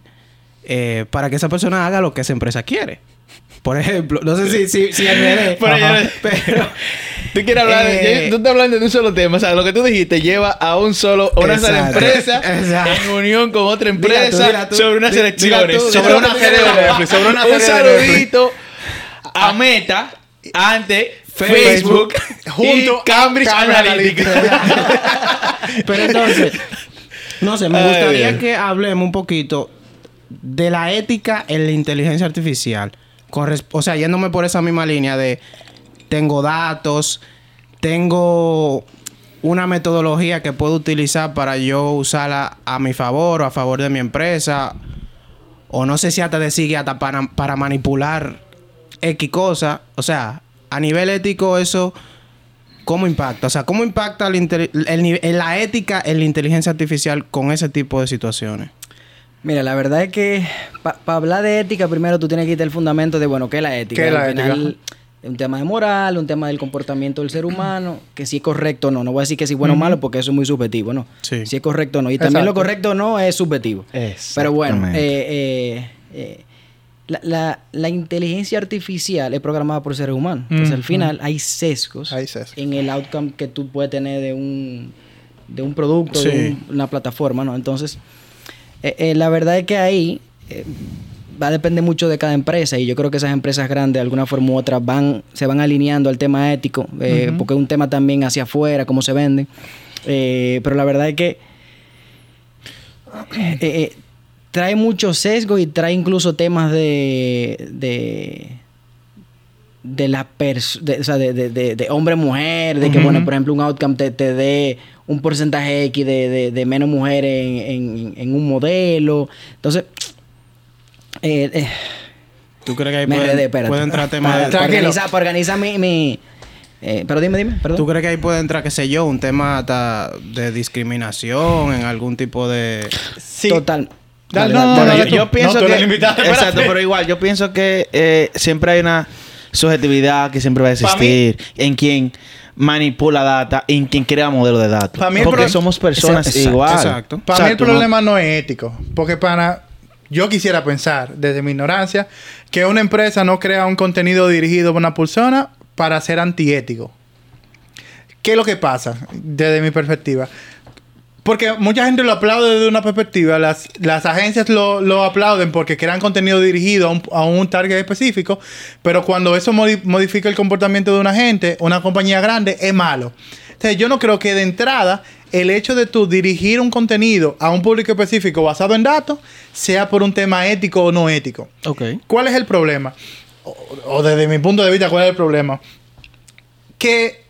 eh, para que esa persona haga lo que esa empresa quiere. Por ejemplo, no sé si, si, si enredé, Pero pero Tú quieres hablar de... Eh, Tú estás hablando de un solo tema. O sea, lo que tú dijiste lleva a un solo... a Una sola empresa Exacto. en unión con otra Dila tú, empresa dila tú. sobre unas elecciones. Sobre una serie de Netflix, sobre una un de Netflix. saludito a Meta ante Facebook, Facebook, junto y Cambridge Analytica. Pero entonces, no sé, me gustaría que hablemos un poquito de la ética en la inteligencia artificial. O sea, yéndome por esa misma línea de tengo datos, tengo una metodología que puedo utilizar para yo usarla a mi favor o a favor de mi empresa. O no sé si hasta de sigue hasta para, para manipular X cosa. O sea, a nivel ético eso... ¿Cómo impacta? O sea, ¿cómo impacta el en la ética en la inteligencia artificial con ese tipo de situaciones? Mira, la verdad es que para hablar de ética, primero tú tienes que irte el fundamento de, bueno, ¿qué es la ética? ¿Qué es la Al ética? final, es un tema de moral, un tema del comportamiento del ser humano, que si es correcto o no. No voy a decir que si es bueno o malo porque eso es muy subjetivo, ¿no? Sí. Si es correcto o no. Y también lo correcto o no es subjetivo. Pero bueno, eh, eh, eh, la, la- la inteligencia artificial es programada por seres humanos. Entonces, al final, hay sesgos Hay sesgos. en el outcome que tú puedes tener de un, de un producto, Sí. de un- una plataforma, ¿no? Entonces, eh, eh, la verdad es que ahí eh, va a depender mucho de cada empresa y yo creo que esas empresas grandes de alguna forma u otra van se van alineando al tema ético porque es un tema también hacia afuera cómo se venden Eh, pero la verdad es que trae mucho sesgo y trae incluso temas de de de la de, o sea, de, de, de- de hombre-mujer, de que, bueno, por ejemplo, un outcome te, te dé un porcentaje X de, de, de menos mujeres en, en, en un modelo. Entonces, eh, eh, ¿Tú crees que ahí puede, puede entrar tema Para, de... para organizar, para organizar mi... mi eh, pero dime, dime, perdón. ¿Tú crees que ahí puede entrar, qué sé yo, un tema hasta de discriminación en algún tipo de... Sí. Total. Dale, Dale, no, dale, no, dale yo, yo pienso No, tú que... eres el invitado, Exacto, pero igual, yo pienso que eh, siempre hay una subjetividad que siempre va a mí- existir en quien manipula data, en quien crea modelo de datos. Pa' mí Porque somos personas Exacto, igual. exacto. Para mí el Exacto, ¿no? problema no es ético. Porque para... Yo quisiera pensar, desde mi ignorancia, que una empresa no crea un contenido dirigido por una persona para ser antiético. ¿Qué es lo que pasa desde mi perspectiva? Porque mucha gente lo aplaude desde una perspectiva. Las, las agencias lo, lo aplauden porque crean contenido dirigido a un, a un target específico. Pero cuando eso modi- modifica el comportamiento de una gente, una compañía grande, es malo. Entonces, yo no creo que de entrada el hecho de tú dirigir un contenido a un público específico basado en datos sea por un tema ético o no ético. Ok. ¿Cuál es el problema? O, o desde mi punto de vista, ¿cuál es el problema? Que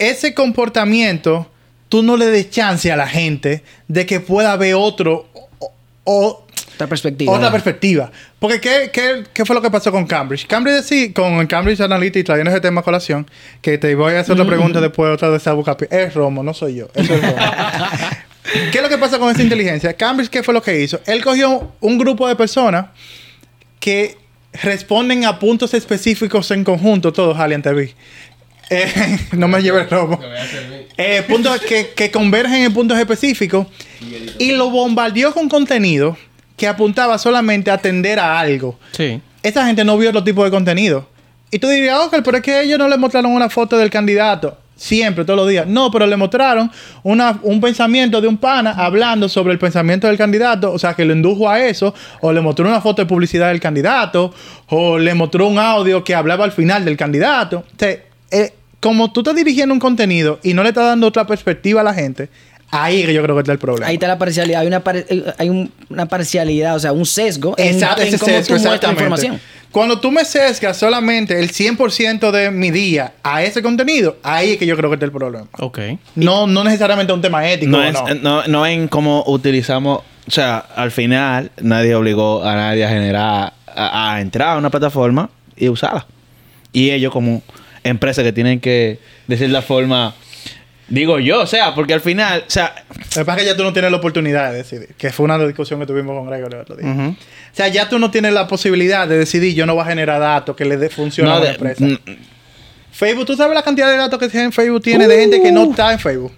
ese comportamiento, tú no le des chance a la gente de que pueda ver otro o, o- Otra perspectiva. otra perspectiva. Porque ¿qué, qué, qué fue lo que pasó con Cambridge? Cambridge sí, con Cambridge Analytica, trayendo ese tema a colación, que te voy a hacer otra pregunta después, otra de esa boca. Es Romo, no soy yo. Eso es Romo. ¿Qué es lo que pasa con esa inteligencia? Cambridge, ¿qué fue lo que hizo? Él cogió un grupo de personas que responden a puntos específicos en conjunto, todos Alien TV. Eh, no me lleve el robo. Eh, puntos que, que convergen en puntos específicos. Y lo bombardeó con contenido que apuntaba solamente a atender a algo. Sí. Esa gente no vio otro tipo de contenido. Y tú dirías, ok, pero es que ellos no le mostraron una foto del candidato. Siempre, todos los días. No, pero le mostraron una, un pensamiento de un pana hablando sobre el pensamiento del candidato. O sea, que lo indujo a eso. O le mostró una foto de publicidad del candidato. O le mostró un audio que hablaba al final del candidato. O sea, eh, como tú estás dirigiendo un contenido y no le estás dando otra perspectiva a la gente, ahí que yo creo que está el problema. Ahí está la parcialidad. Hay una, par- eh, hay un- una parcialidad, o sea, un sesgo en, Exacto, en cómo sesgo, tú muestras información. Cuando tú me sesgas solamente el 100% de mi día a ese contenido, ahí es que yo creo que está el problema. Ok. No, no necesariamente un tema ético. No, No, es- no, no en cómo utilizamos. O sea, al final nadie obligó a nadie a generar, a, a entrar a una plataforma y usarla. Y ellos, como empresas que tienen que decir la forma. Digo yo, o sea, porque al final, o sea, Lo que pasa es que ya tú no tienes la oportunidad de decidir, que fue una discusión que tuvimos con Gregory el otro día. O sea, ya tú no tienes la posibilidad de decidir, yo no voy a generar datos que le dé función a no una de- empresa. mm, Facebook, ¿tú sabes la cantidad de datos que tiene Facebook tiene de gente que no está en Facebook?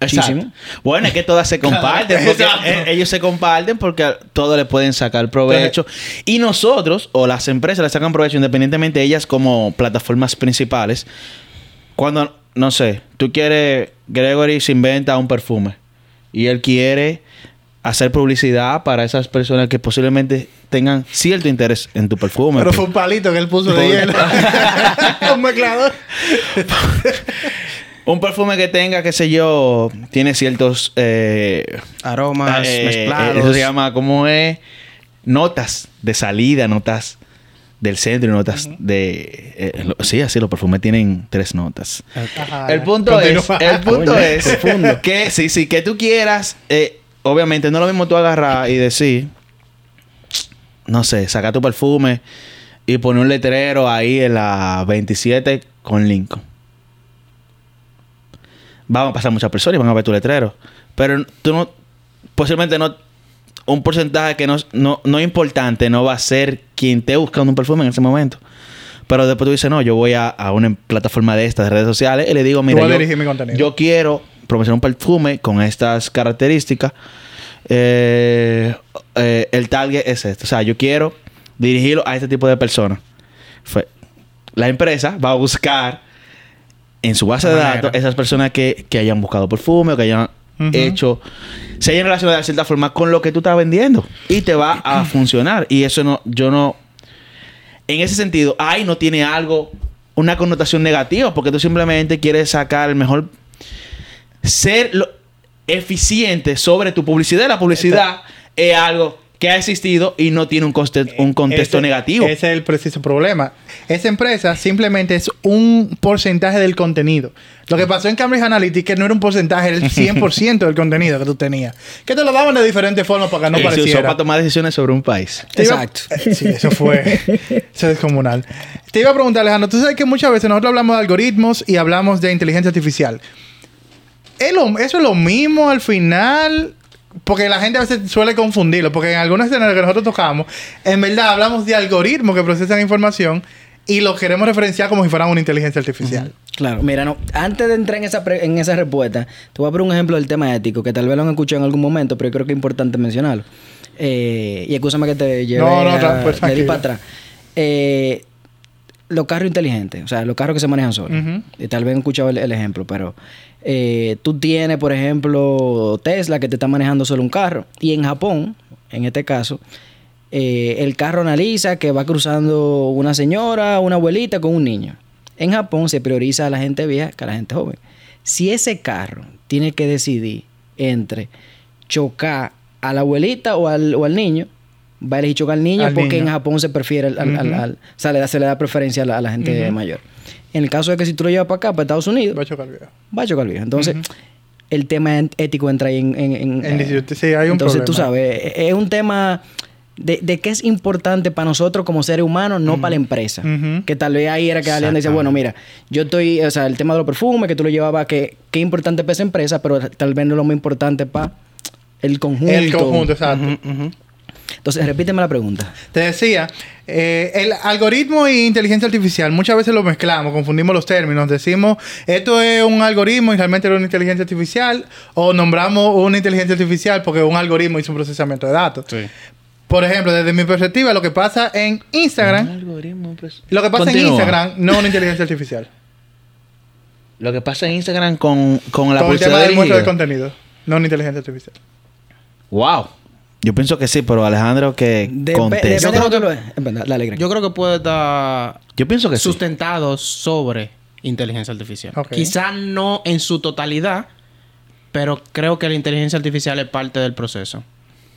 Muchísimo. Bueno, es que todas se comparten. porque eh, ellos se comparten porque todos le pueden sacar provecho. Y nosotros, o las empresas, le sacan provecho independientemente de ellas como plataformas principales. Cuando, no sé, tú quieres, Gregory se inventa un perfume y él quiere hacer publicidad para esas personas que posiblemente tengan cierto interés en tu perfume. Pero fue un palito que él puso de hielo. un mezclador. Un perfume que tenga, qué sé yo, tiene ciertos... eh, Aromas Eh, mezclados. Eso se llama, ¿cómo es? Notas de salida, notas del centro y notas de... eh, lo- sí, así, los perfumes tienen tres notas. Ajá, El punto continúa. es, el punto es profundo. que sí, sí, que tú quieras, eh, obviamente no es lo mismo tú agarrar y decir, no sé, saca tu perfume y poner un letrero ahí en la 27 con Lincoln. Van a pasar muchas personas y van a ver tu letrero. Pero tú no, posiblemente no, un porcentaje que no, no, no es importante no va a ser quien esté buscando un perfume en ese momento. Pero después tú dices, no, yo voy a, a una plataforma de estas de redes sociales y le digo, mira, yo, mi contenido. yo quiero promocionar un perfume con estas características. Eh, eh, el target es este. O sea, yo quiero dirigirlo a este tipo de personas. La empresa va a buscar en su base de datos esas personas que, que hayan buscado perfume o que hayan hecho, se hayan relacionado de cierta forma con lo que tú estás vendiendo. Y te va a funcionar. Y eso no, yo no. En ese sentido, ahí no tiene algo, una connotación negativa, porque tú simplemente quieres sacar el mejor. Ser lo- eficiente sobre tu publicidad. La publicidad es algo que ha existido y no tiene un, coste- un contexto Ese- negativo. Ese es el preciso problema. Esa empresa simplemente es un porcentaje del contenido. Lo que pasó en Cambridge Analytica no era un porcentaje, era el 100% del contenido que tú tenías. Que te lo daban de diferentes formas para que no Eh, se usó pareciera. para tomar decisiones sobre un país. Iba- Exacto. Eh, Sí, eso fue. eso es descomunal. Te iba a preguntar, Alejandro, tú sabes que muchas veces nosotros hablamos de algoritmos y hablamos de inteligencia artificial. ¿Es lo- ¿Eso es lo mismo al final? Porque la gente a veces suele confundirlo, porque en algunos escenarios que nosotros tocamos, en verdad hablamos de algoritmos que procesan información y los queremos referenciar como si fueran una inteligencia artificial. Claro, mira, no, antes de entrar en esa, pre- en esa respuesta, te voy a poner un ejemplo del tema ético, que tal vez lo han escuchado en algún momento, pero yo creo que es importante mencionarlo. Eh, y escúchame que te lleve No, no, a- pues, de tranquilo. para atrás. Eh, los carros inteligentes, o sea, los carros que se manejan solos. Ujú. Y tal vez han escuchado el, el ejemplo, pero eh, tú tienes, por ejemplo, Tesla que te está manejando solo un carro. Y en Japón, en este caso, eh, el carro analiza que va cruzando una señora, una abuelita con un niño. En Japón se prioriza a la gente vieja que a la gente joven. Si ese carro tiene que decidir entre chocar a la abuelita o al, o al niño, va a elegir chocar al niño Al porque niño. en Japón se prefiere al, o sea, le da- se le da preferencia a la, a la gente mayor. En el caso de que si tú lo llevas para acá, para Estados Unidos, Va a chocar el video. va a chocar el viejo. Entonces, el tema ético entra ahí en... en, en- En eh, sí, hay un Entonces, tú sabes, e- es un tema de, de que es importante para nosotros como seres humanos, no para la empresa. Que tal vez ahí era que alguien decía, bueno, mira, yo estoy, o sea, el tema de los perfumes, que tú lo llevabas, que, es importante para esa empresa, pero tal vez no es lo más importante para el conjunto. El conjunto, exacto. Ujú. Entonces, repíteme la pregunta. Te decía, eh, el algoritmo e inteligencia artificial muchas veces lo mezclamos, confundimos los términos. Decimos, esto es un algoritmo y realmente era una inteligencia artificial, o nombramos una inteligencia artificial porque un algoritmo hizo un procesamiento de datos. Por ejemplo, desde mi perspectiva, lo que pasa en Instagram, lo que pasa en. Instagram no es una inteligencia artificial. Lo que pasa en Instagram con, con la Con el tema del muestro de contenido, no una inteligencia artificial. Wow. Yo pienso que sí, pero Alejandro que conteste. depende Yo de creo que- lo. Es verdad. Yo creo que puede estar Yo pienso que sí. sustentado sobre inteligencia artificial. Ok. Quizá no en su totalidad, pero creo que la inteligencia artificial es parte del proceso.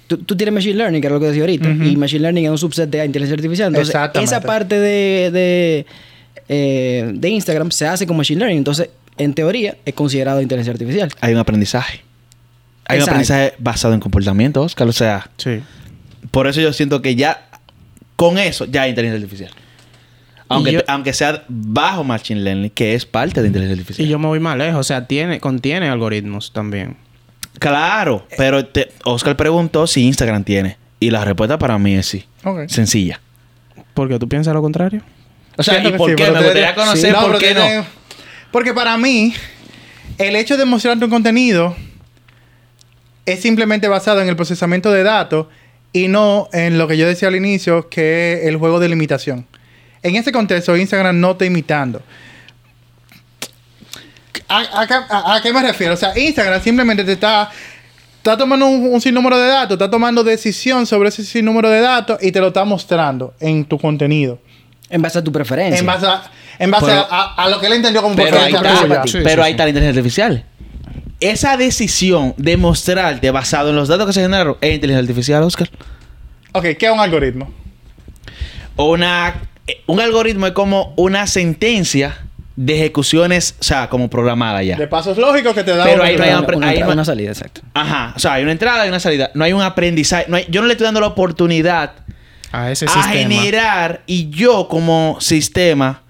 Tú, tú tienes Machine Learning, que era lo que decía ahorita, y Machine Learning es un subset de inteligencia artificial. Entonces, Exactamente. esa parte de, de, eh, de Instagram se hace con Machine Learning. Entonces, en teoría, es considerado inteligencia artificial. Hay un aprendizaje. Hay un aprendizaje basado en comportamiento, Oscar. O sea, Sí. por eso yo siento que ya con eso ya hay inteligencia artificial. Aunque, yo- aunque sea bajo Machine Learning, que es parte de inteligencia artificial. Y yo me voy más lejos. O sea, tiene, contiene algoritmos también. Claro, pero te- Oscar preguntó si Instagram tiene. Y la respuesta para mí es sí. Ok. Sencilla. Porque tú piensas lo contrario. O sea, ¿y por sí, qué? pero Me gustaría conocer Sí, por pero qué no. Porque para mí, el hecho de mostrarte un contenido es simplemente basado en el procesamiento de datos y no en lo que yo decía al inicio, que es el juego de limitación. En ese contexto, Instagram no está imitando. ¿A, a qué- a- a qué me refiero? O sea, Instagram simplemente te está, está tomando un, un sinnúmero de datos, está tomando decisión sobre ese sinnúmero de datos y te lo está mostrando en tu contenido. En base a tu preferencia. En base, a, en base Pero- a, a- a lo que él entendió como Pero ahí preferencia está, tuya. Sí, pero sí, ahí sí. está la inteligencia artificial. Esa decisión de mostrarte basado en los datos que se generaron es inteligencia artificial, Oscar. Ok, ¿qué es un algoritmo? Una, un algoritmo es como una sentencia de ejecuciones, o sea, como programada ya. De pasos lógicos que te da Pero un ahí no hay una, entrada, salida, exacto. Ajá, o sea, hay una entrada y una salida. No hay un aprendizaje. No hay- yo no le estoy dando la oportunidad A ese a sistema. generar y yo como sistema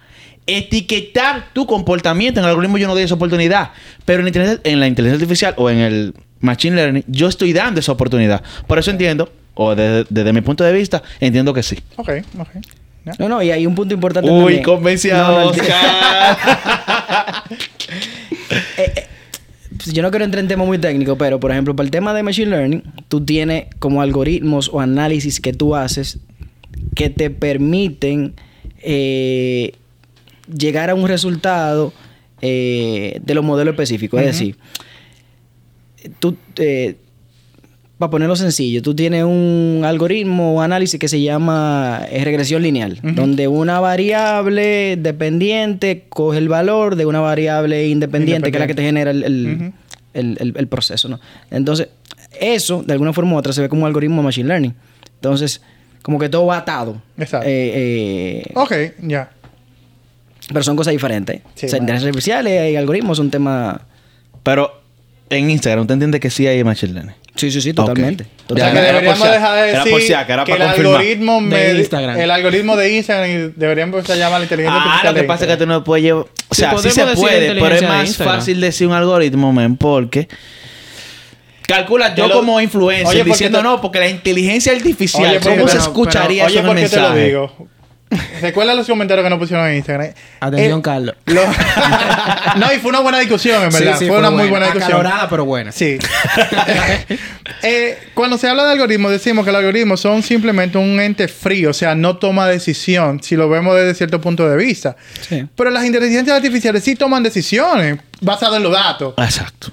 etiquetar tu comportamiento. En el algoritmo yo no doy esa oportunidad. Pero en, la inteligencia- en la inteligencia artificial o en el machine learning yo estoy dando esa oportunidad. Por eso entiendo, o desde, desde mi punto de vista, entiendo que sí. Ok, ok. No, no, y hay un punto importante Uy, también. convencí a No, no, el- Oscar. Pues yo no quiero entrar en temas muy técnicos, pero por ejemplo, para el tema de Machine Learning, tú tienes como algoritmos o análisis que tú haces que te permiten eh, llegar a un resultado eh, de los modelos específicos. Es decir, tú, eh, para ponerlo sencillo, tú tienes un algoritmo o análisis que se llama eh, regresión lineal, donde una variable dependiente coge el valor de una variable independiente, que es la que te genera el- el proceso. ¿no? Entonces, eso, de alguna forma u otra, se ve como un algoritmo de Machine Learning. Entonces, como que todo va atado. Exacto. Eh, eh, Ok, ya. Pero son cosas diferentes. Sí, o sea, inteligencia artificial y algoritmos son temas... Pero en Instagram, ¿usted entiende que sí hay machine learning? Sí, sí, sí, totalmente. Ok. O sea Totalmente. que Era por deberíamos dejar de era por decir si acá, era que para el confirmar. algoritmo De me- Instagram. el algoritmo de Instagram y deberíamos empezar a llamar la inteligencia Ah, artificial. lo que de pasa es que tú no puedes llevar... O sea, sí, se puede, pero es de más fácil decir un algoritmo, men, porque... Calcula yo lo- como influencer Oye, diciendo te- no, porque la inteligencia artificial, Oye, ¿cómo se escucharía Oye, eso en el ¿por qué te lo digo? Recuerda los comentarios que nos pusieron en Instagram. Atención, Eh, Carlos. lo- no, y fue una buena discusión, en verdad. Sí, sí, fue una muy buena discusión. Acalorada, pero buena. Sí. Eh, cuando se habla de algoritmos, decimos que los algoritmos son simplemente un ente frío, o sea, no toma decisión, si lo vemos desde cierto punto de vista. Sí. Pero las inteligencias artificiales sí toman decisiones basadas en los datos. Exacto.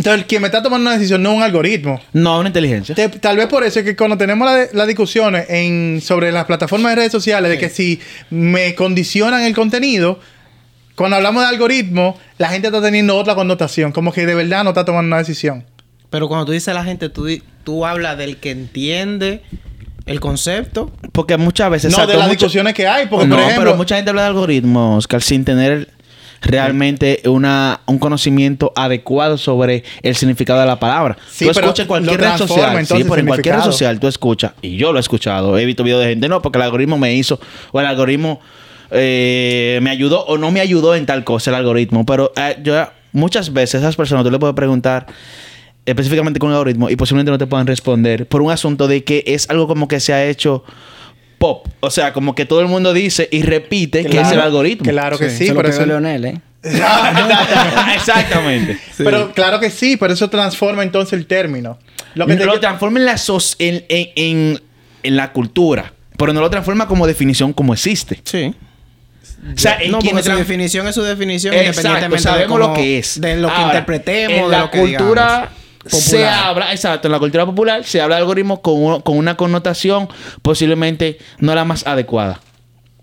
Entonces, quien me está tomando una decisión no es un algoritmo. No, una inteligencia. Te- tal vez por eso es que cuando tenemos la- las discusiones en, sobre las plataformas de redes sociales de que si me condicionan el contenido, cuando hablamos de algoritmo, la gente está teniendo otra connotación, como que de verdad no está tomando una decisión. Pero cuando tú dices a la gente, tú, tú hablas del que entiende el concepto. Porque muchas veces... no, exacto, de las discusiones que hay, porque no, por ejemplo, pero mucha gente habla de algoritmos, Oscar, sin tener realmente una, un conocimiento adecuado sobre el significado de la palabra. Sí, tú escuchas en cualquier red social. Sí, pero en cualquier red social tú escuchas, y yo lo he escuchado, he visto videos de gente, no, porque el algoritmo me hizo, o el algoritmo eh, me ayudó o no me ayudó en tal cosa, el algoritmo. Pero eh, yo muchas veces a esas personas tú le puedes preguntar, específicamente con el algoritmo y posiblemente no te puedan responder por un asunto de que es algo como que se ha hecho pop. O sea, como que todo el mundo dice y repite que es el algoritmo. Claro que sí, lo por pegó eso... Leonel, ¿eh? Exactamente. Pero claro que sí, pero eso transforma entonces el término. Lo que te- lo transforma en la, soc- en, en- en- en la cultura, pero no lo transforma como definición como existe. Sí. O sea, en no, quien porque su tra- definición es su definición Exacto, independientemente sabemos de lo cómo- que es. De lo que Ahora, interpretemos, en de la lo que cultura digamos. Se habla, exacto, en la cultura popular se habla de algoritmos con, uno- con una connotación posiblemente no la más adecuada.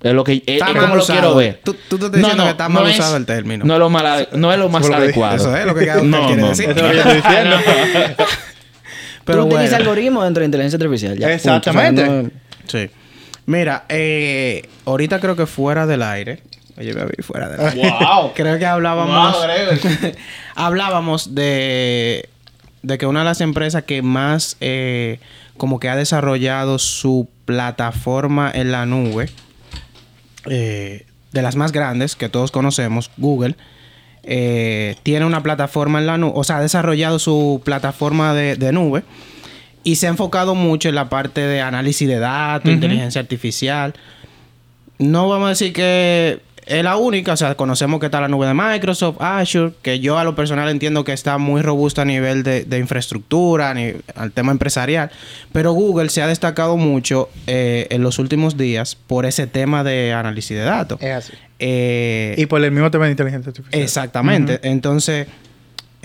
Es lo que es, Está es mal como lo usado. quiero ver. Tú- tú te estás diciendo que está mal usado el término. No es lo, mal no es lo más adecuado. eso es lo que cada no, quiere no, decir. no. Eso es lo que yo estoy diciendo. Pero Tú utilizas bueno. algoritmos dentro de inteligencia artificial. ya, punto. Exactamente. O sea, no- Sí. Mira, eh, ahorita creo que fuera del aire. Oye, me vi fuera del aire. Wow. Creo que hablábamos. Wow, hablábamos de. De que una de las empresas que más eh, como que ha desarrollado su plataforma en la nube. eh, de las más grandes que todos conocemos, Google. eh, tiene una plataforma en la nube. O sea, ha desarrollado su plataforma de, de nube. Y se ha enfocado mucho en la parte de análisis de datos, inteligencia artificial. No vamos a decir que es la única, o sea, conocemos que está la nube de Microsoft, Azure, que yo a lo personal entiendo que está muy robusta a nivel de, de infraestructura, ni- al tema empresarial, pero Google se ha destacado mucho eh, en los últimos días por ese tema de análisis de datos. Es así. Eh, Y por el mismo tema de inteligencia artificial. Exactamente. Entonces,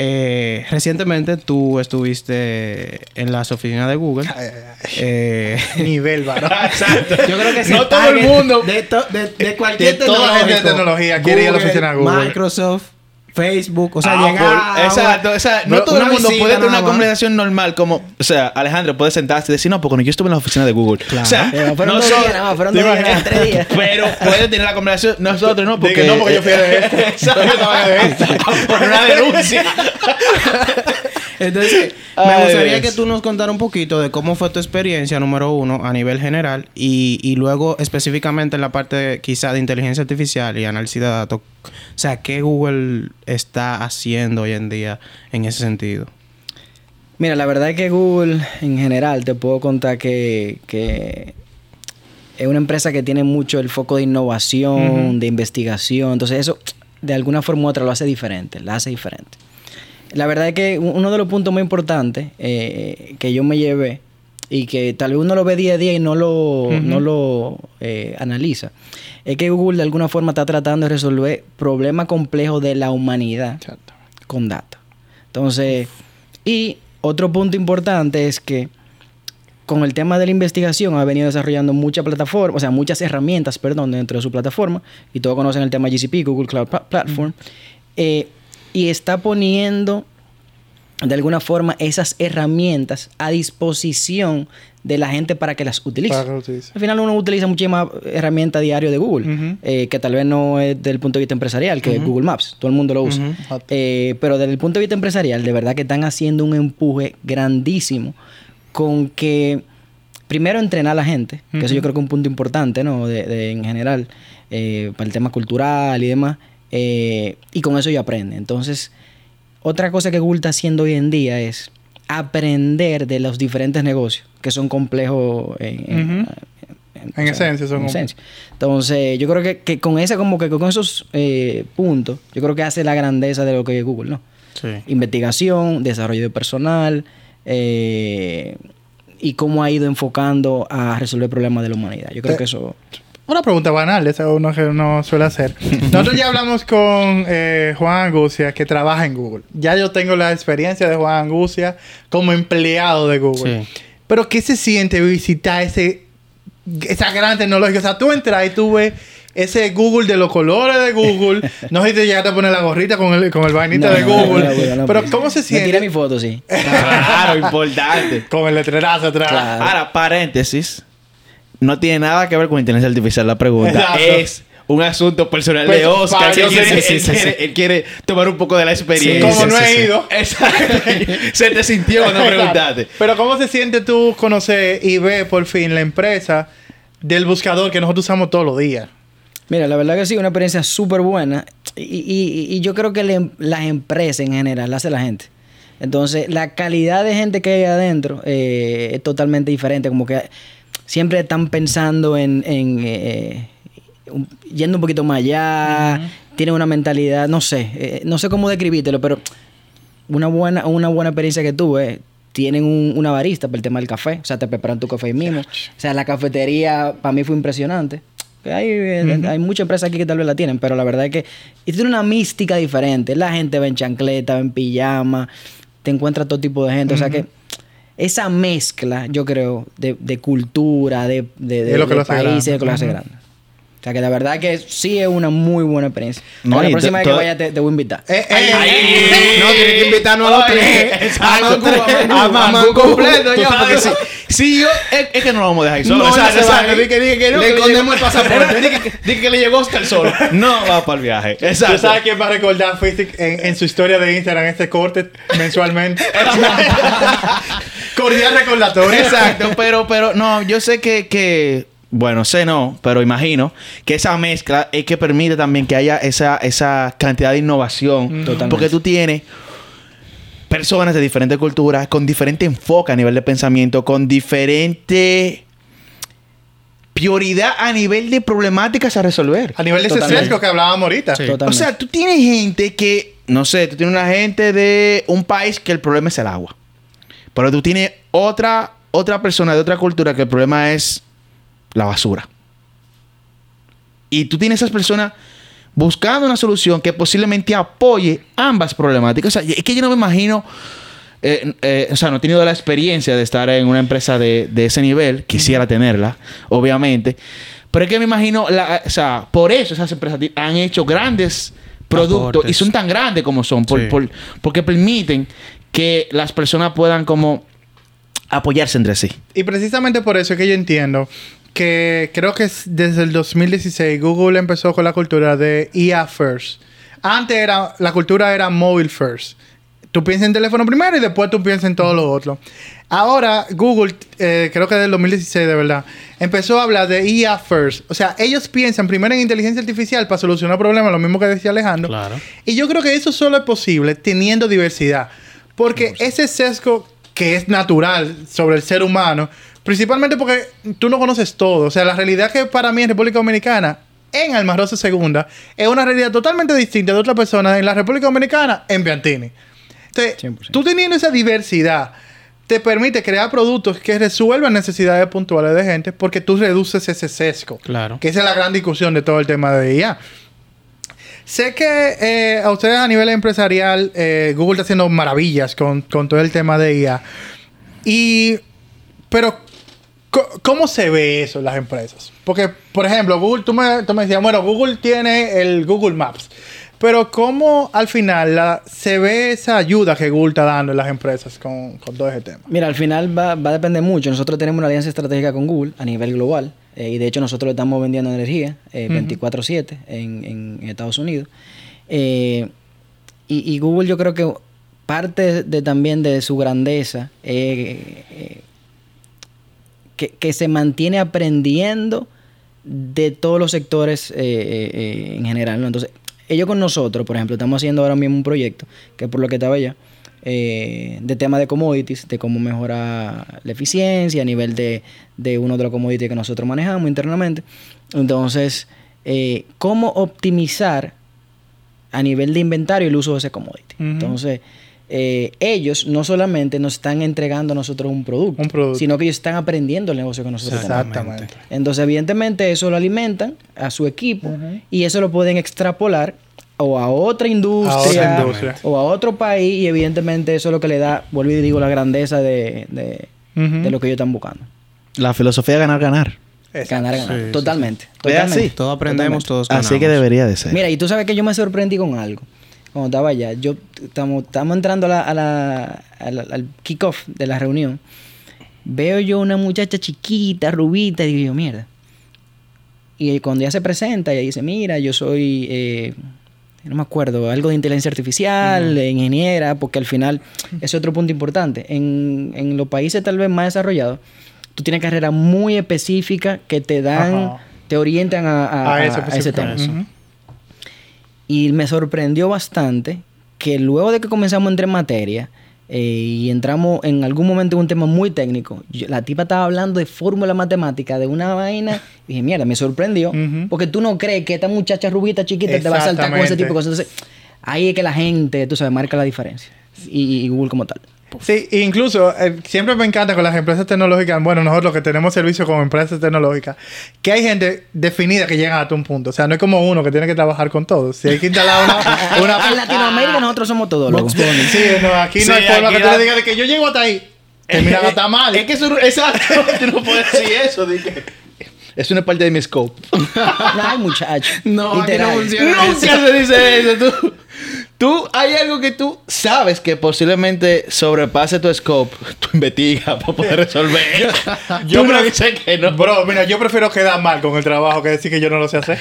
eh, recientemente tú estuviste en las oficinas de Google. Ay, ay. Eh, Nivel, varón. Exacto. yo creo que No todo el mundo. De, to- de, de cualquier De toda la gente de tecnológico, tecnología quiere ir a la oficina de Google. Microsoft, Facebook. O sea, Ah, llegar. exacto, o sea, no todo el mundo puede tener una más. conversación normal como, o sea, Alejandro puede sentarse y decir, no, porque yo estuve en la oficina de Google. O sea, fueron dos nosotros- días nada más, fueron ¿Te dos días, tres días. pero puede tener la conversación nosotros no porque Diga, no, porque yo fui de. Exacto. Yo estaba de este. por una denuncia Entonces, me gustaría Dios. que tú nos contaras un poquito de cómo fue tu experiencia, número uno, a nivel general, y, y luego específicamente en la parte de, quizá de inteligencia artificial y análisis de datos. O sea, ¿qué Google está haciendo hoy en día en ese sentido? Mira, la verdad es que Google en general te puedo contar que, que es una empresa que tiene mucho el foco de innovación, de investigación. Entonces eso de alguna forma u otra lo hace diferente, la hace diferente. La verdad es que uno de los puntos más importantes eh, que yo me llevé y que tal vez uno lo ve día a día y no lo, no lo eh, analiza, es que Google de alguna forma está tratando de resolver problemas complejos de la humanidad con data. Entonces, y otro punto importante es que con el tema de la investigación ha venido desarrollando muchas plataformas, o sea, muchas herramientas, perdón, dentro de su plataforma, y todos conocen el tema GCP, Google Cloud Pla- Platform, eh, y está poniendo de alguna forma esas herramientas a disposición de la gente para que las utilice. Para que lo utilice. Al final uno utiliza muchísimas herramientas diario de Google, eh, que tal vez no es desde el punto de vista empresarial, que es Google Maps, todo el mundo lo usa. Eh, pero desde el punto de vista empresarial, de verdad que están haciendo un empuje grandísimo con que, primero, entrenar a la gente, que eso yo creo que es un punto importante, ¿no? De, de- en general, eh, para el tema cultural y demás, eh, y con eso ya aprende. Entonces, otra cosa que Google está haciendo hoy en día es aprender de los diferentes negocios, que son complejos en, en- Ujú. en- En esencia, son en como- esencia. Entonces, yo creo que, que con esa, como que con esos eh, puntos, yo creo que hace la grandeza de lo que es Google, ¿no? Sí. Investigación, desarrollo de personal, eh, y cómo ha ido enfocando a resolver problemas de la humanidad. Yo creo Eh, que eso... Una pregunta banal, esa uno que uno suele hacer. Nosotros ya hablamos con eh, Juan Angucia, que trabaja en Google. Ya yo tengo la experiencia de Juan Angucia como empleado de Google. Sí. Pero ¿qué se siente visitar ese, esa gran tecnología? O sea, tú entras y tú ves ese Google de los colores de Google. no sé si te llegaste a poner la gorrita con el, con el vainita No, de Google. no, no, no, Pero. ¿cómo se Me tiré siente? mi foto, sí. claro importante Con el letrerazo atrás. Claro. ahora paréntesis no tiene nada que ver con inteligencia artificial la pregunta Exacto. es un asunto personal Pues, de Oscar que yo él, quiere, sí, él sí, quiere- sí. él quiere tomar un poco de la experiencia Como no Sí, he ido. exacto se te sintió cuando preguntaste Pero ¿cómo se siente tú conocer y ver por fin la empresa del buscador que nosotros usamos todos los días? Mira, la verdad que sí, una experiencia súper buena. Y, y- y yo creo que le- las empresas en general la hace la gente. Entonces, la calidad de gente que hay adentro eh, es totalmente diferente. Como que siempre están pensando en, en, eh, yendo un poquito más allá. Tienen una mentalidad, no sé, eh, no sé cómo describírtelo, pero una buena, una buena experiencia que tuve. Tienen un- una barista para el tema del café. O sea, te preparan tu café ahí mismo. O sea, la cafetería para mí fue impresionante. Hay, eh, hay muchas empresas aquí que tal vez la tienen, pero la verdad es que y tiene una mística diferente. La gente va en chancleta, va en pijama, te encuentras todo tipo de gente. O sea que esa mezcla, yo creo, de, de cultura, de, de, de- Es lo que de lo hace países, grande. es lo que lo hace Ujú. grande. O sea que la verdad que sí es una muy buena experiencia. No, la próxima vez que vaya te, te voy a invitar. Eh, eh, No, tiene que invitarnos a los tres. A Mangú completo, sabes porque que sí. Sí, yo, es, es que no lo vamos a dejar ahí solo. No, Exacto. Dije que, dije que no. Le que escondemos el pasaporte. Dije que, le llegó Oscar solo. No va para el viaje. ¿Tú Exacto. sabes quién va a recordar Physic en, en su historia de Instagram este corte mensualmente? Cordial recordatorio. Exacto, pero, pero no, yo sé que, que, bueno, sé no, pero imagino que esa mezcla es que permite también que haya esa, esa cantidad de innovación. Totalmente. Porque tú tienes personas de diferentes culturas, con diferente enfoque a nivel de pensamiento, con diferente prioridad a nivel de problemáticas a resolver. A nivel de ese Totalmente. sesgo que hablábamos ahorita. Sí. O sea, tú tienes gente que, no sé, tú tienes una gente de un país que el problema es el agua. Pero tú tienes otra, otra persona de otra cultura que el problema es la basura. Y tú tienes esas personas buscando una solución que posiblemente apoye ambas problemáticas. O sea, es que yo no me imagino, eh, eh, o sea, no he tenido la experiencia de estar en una empresa de, de ese nivel. Quisiera tenerla, obviamente. Pero es que me imagino, la- o sea, por eso esas empresas han hecho grandes productos Aportes. y son tan grandes como son, por- Sí. por- porque permiten que las personas puedan como apoyarse entre sí. Y precisamente por eso es que yo entiendo que creo que es desde el 2016 Google empezó con la cultura de IA First. Antes era, la cultura era mobile first. Tú piensas en teléfono primero y después tú piensas en todo lo otro. Ahora Google, eh, creo que desde el 2016 de verdad, empezó a hablar de IA first. O sea, ellos piensan primero en inteligencia artificial para solucionar problemas, lo mismo que decía Alejandro. Claro. Y yo creo que eso solo es posible teniendo diversidad. Porque ese sesgo que es natural sobre el ser humano, principalmente porque tú no conoces todo. O sea, la realidad que para mí en República Dominicana, en Alma Rosa Segunda, es una realidad totalmente distinta de otra persona en la República Dominicana, en Piantini. Entonces, 100%. tú teniendo esa diversidad, te permite crear productos que resuelvan necesidades puntuales de gente porque tú reduces ese sesgo. Claro. Que esa es la gran discusión de todo el tema de IA. Sé que eh, a ustedes a nivel empresarial, eh, Google está haciendo maravillas con, con todo el tema de IA. Y, pero, ¿cómo se ve eso en las empresas? Porque, por ejemplo, Google, tú me, tú me decías, bueno, Google tiene el Google Maps. Pero, ¿cómo al final la- se ve esa ayuda que Google está dando en las empresas con, con todo ese tema? Mira, al final va, va a depender mucho. Nosotros tenemos una alianza estratégica con Google a nivel global. eh, y de hecho nosotros le estamos vendiendo energía eh, 24/7 en, en- Estados Unidos. Eh, y, y Google yo creo que parte de, también de su grandeza eh, eh, que, que se mantiene aprendiendo de todos los sectores eh, eh, eh, en general. ¿no? Entonces, ellos con nosotros, por ejemplo, estamos haciendo ahora mismo un proyecto, que es por lo que estaba allá, eh, de tema de commodities, de cómo mejorar la eficiencia a nivel de, de uno de los commodities que nosotros manejamos internamente. Entonces, cómo optimizar a nivel de inventario el uso de ese commodity. Entonces, eh, ellos no solamente nos están entregando a nosotros un producto, Un producto. sino que ellos están aprendiendo el negocio que nosotros tenemos. Exactamente. Entonces, evidentemente, eso lo alimentan a su equipo y eso lo pueden extrapolar o a otra industria, A otra industria. o a otro país y evidentemente eso es lo que le da, vuelvo y digo, la grandeza de, de, lo que ellos están buscando. La filosofía de ganar, ganar. Exacto. Ganar, ganar. Sí, sí, totalmente. Es totalmente. así. Todos aprendemos, Totalmente. todos ganamos. Así que debería de ser. Mira, y tú sabes que yo me sorprendí con algo. Cuando estaba allá, yo estamos, estamos entrando a la, a la- a la- al kickoff de la reunión. Veo yo una muchacha chiquita, rubita, y digo yo, mierda. Y cuando ella se presenta, ella dice, mira, yo soy, eh, no me acuerdo, algo de inteligencia artificial, eh, ingeniera, porque al final es otro punto importante. En, en los países tal vez más desarrollados, tú tienes carreras muy específicas que te dan, te orientan a, a- ese tema. Y me sorprendió bastante que luego de que comenzamos a entrar en materia, Eh, y entramos en algún momento en un tema muy técnico. Yo- la tipa estaba hablando de fórmula matemática, de una vaina. Y dije, mierda, me sorprendió. Porque tú no crees que esta muchacha rubita chiquita te va a saltar con ese tipo de cosas. Entonces, ahí es que la gente, tú sabes, marca la diferencia. Y, y Google como tal. Sí, e incluso eh, siempre me encanta con las empresas tecnológicas, bueno, nosotros que tenemos servicio con empresas tecnológicas, que hay gente definida que llega hasta un punto. O sea, no es como uno que tiene que trabajar con todos. Si hay que instalar una... una en Latinoamérica nosotros somos todólogos. Sí, no, aquí no Sí, hay forma que tú le digas de que yo llego hasta ahí. Termina hasta mal. Es que eso exacto, tú no puedes decir eso. di que- Es una parte de mi scope. Ay, muchacho. No, aquí no funciona. Nunca se dice eso. Tú, tú, hay algo que tú sabes que posiblemente sobrepase tu scope. Tú investigas para poder resolver. Yo tú no pref- dices que no. Bro, mira, yo prefiero quedar mal con el trabajo que decir que yo no lo sé hacer.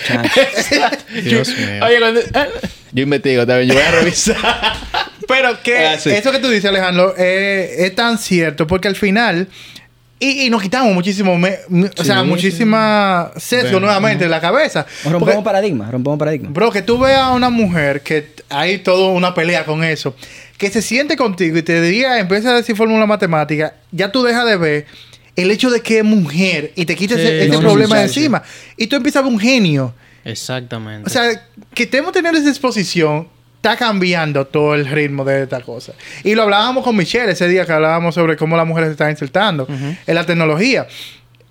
Dios mío. Oye, cuando- ah, yo investigo también, yo voy a revisar. Pero que Ah, sí. eso que tú dices, Alejandro, eh, es tan cierto porque al final. Y, y nos quitamos muchísimo, me- me- o sea, muchísima sesgo nuevamente en la cabeza. Rompemos Porque, paradigmas, rompemos paradigmas. bro, que tú veas a una mujer que hay toda una pelea con eso, que se siente contigo y te diga, empieza a decir fórmula matemática, ya tú dejas de ver el hecho de que es mujer y te quitas Sí, ese, ese no, problema de encima. Y tú empiezas a ver un genio. Exactamente. O sea, que estemos teniendo esa exposición está cambiando todo el ritmo de esta cosa. Y lo hablábamos con Michelle ese día que hablábamos sobre cómo las mujeres se están insertando en la tecnología.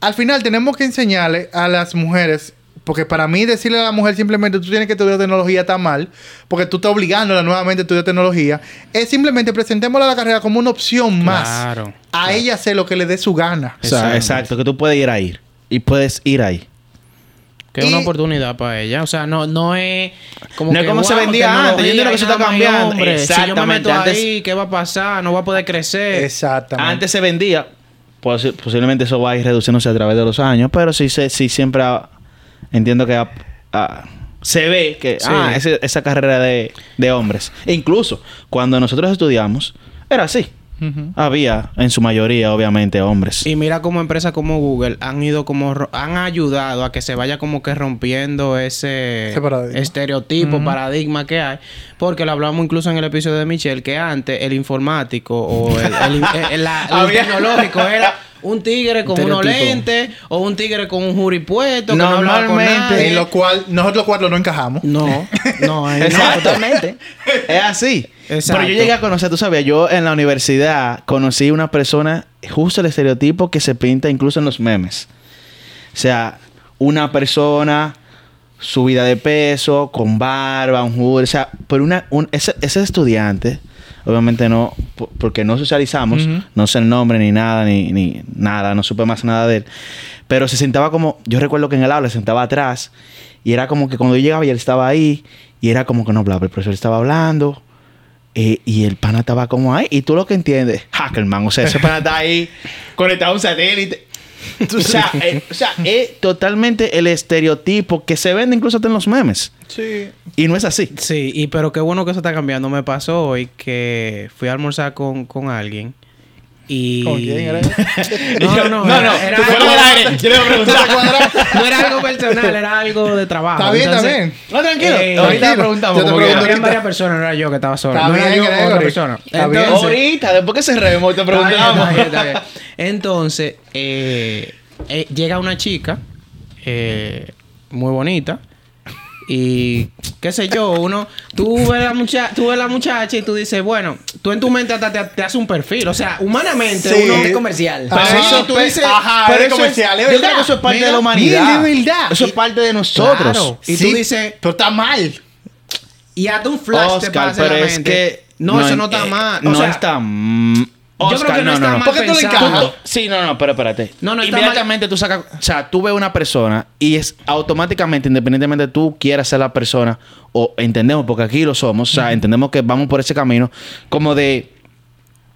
Al final tenemos que enseñarle a las mujeres, porque para mí decirle a la mujer simplemente tú tienes que estudiar tecnología está mal, porque tú estás obligándola nuevamente a estudiar tecnología, es simplemente presentémosle la carrera como una opción más. Claro, A ella hacer lo que le dé su gana. O sea, Exacto. exacto, que tú puedes ir ahí. Y puedes ir ahí. Que es una oportunidad para ella. O sea, no, no es como No es que, como se wow, vendía antes. Yo entiendo que eso está cambiando. hombre. Si yo me Exactamente. meto Antes- ahí, ¿qué va a pasar? No va a poder crecer. Exactamente. Antes se vendía, posi- posiblemente eso va a ir reduciéndose a través de los años, pero sí, se, sí siempre ha- entiendo que ha- ha- se ve que Sí. ah, ese- esa carrera de, de hombres. E incluso cuando nosotros estudiamos, era así. Había, en su mayoría, obviamente, hombres. Y mira como empresas como Google han ido como han ayudado a que se vaya como que rompiendo ese, Ese paradigma. estereotipo, paradigma que hay. Porque lo hablamos incluso en el episodio de Michelle, que antes el informático o el, el- el- la- el Había- tecnológico era un tigre con unos lentes o un tigre con un juripuesto que no hablaba con Normalmente, nadie. En lo cual nosotros cuatro no encajamos. No, no, no. Totalmente. Es así. Exacto. Pero yo llegué a conocer, tú sabías, yo en la universidad conocí una persona, justo el estereotipo que se pinta incluso en los memes. O sea, una persona subida de peso, con barba, un hoodie, o sea, pero una, un- ese, ese estudiante, obviamente no, po- porque no socializamos, no sé el nombre ni nada, ni, ni nada, no supe más nada de él, pero se sentaba como, yo recuerdo que en el aula se sentaba atrás y era como que cuando yo llegaba y él estaba ahí y era como que no hablaba, el profesor estaba hablando. Eh, y el pana estaba como ahí. Y tú lo que entiendes, Hackerman, o sea, ese pana está ahí conectado a un satélite. o, sea, eh, o sea, es totalmente el estereotipo que se vende incluso hasta en los memes. Sí. Y no es así. Sí, y pero qué bueno que eso está cambiando. Me pasó hoy que fui a almorzar con, con alguien y... ¿Con quién era? No, no, no. no, no. Era, algo. Yo le voy a preguntar. no era algo personal, era algo de trabajo. Está bien, está bien. No, tranquilo. Eh, ahorita tranquilo. preguntamos. Yo te. Habían ahorita. varias personas, no era yo que estaba solo. Está no era bien, yo, otra persona. Está bien. Entonces- Ahorita, después que cerremos, te Está bien, preguntamos. está bien, está bien. Entonces, eh, eh, llega una chica eh, muy bonita. Y qué sé yo, uno, tú ves, la mucha, tú ves la muchacha y tú dices, bueno, tú en tu mente hasta te, te haces un perfil. O sea, humanamente Sí. uno. Gente comercial. Pero eso, tú dices- ajá, pero es eso comercial, es yo verdad. creo que eso es parte Mira, de la humanidad. mira, es verdad. Eso es parte de nosotros. Claro. Y tú dices- Pero está mal. Y hasta un flash te Oscar, pasa en pero la es mente. que... No, eso no está eh, mal. O no sea, está... Yo creo que no, está mal ¿Por qué tú le encajas? Sí, no, no, pero espérate. No, no, Inmediatamente tú sacas... O sea, tú ves una persona y es automáticamente, independientemente de tú quieras ser la persona, o entendemos, porque aquí lo somos, o sea, entendemos que vamos por ese camino, como de...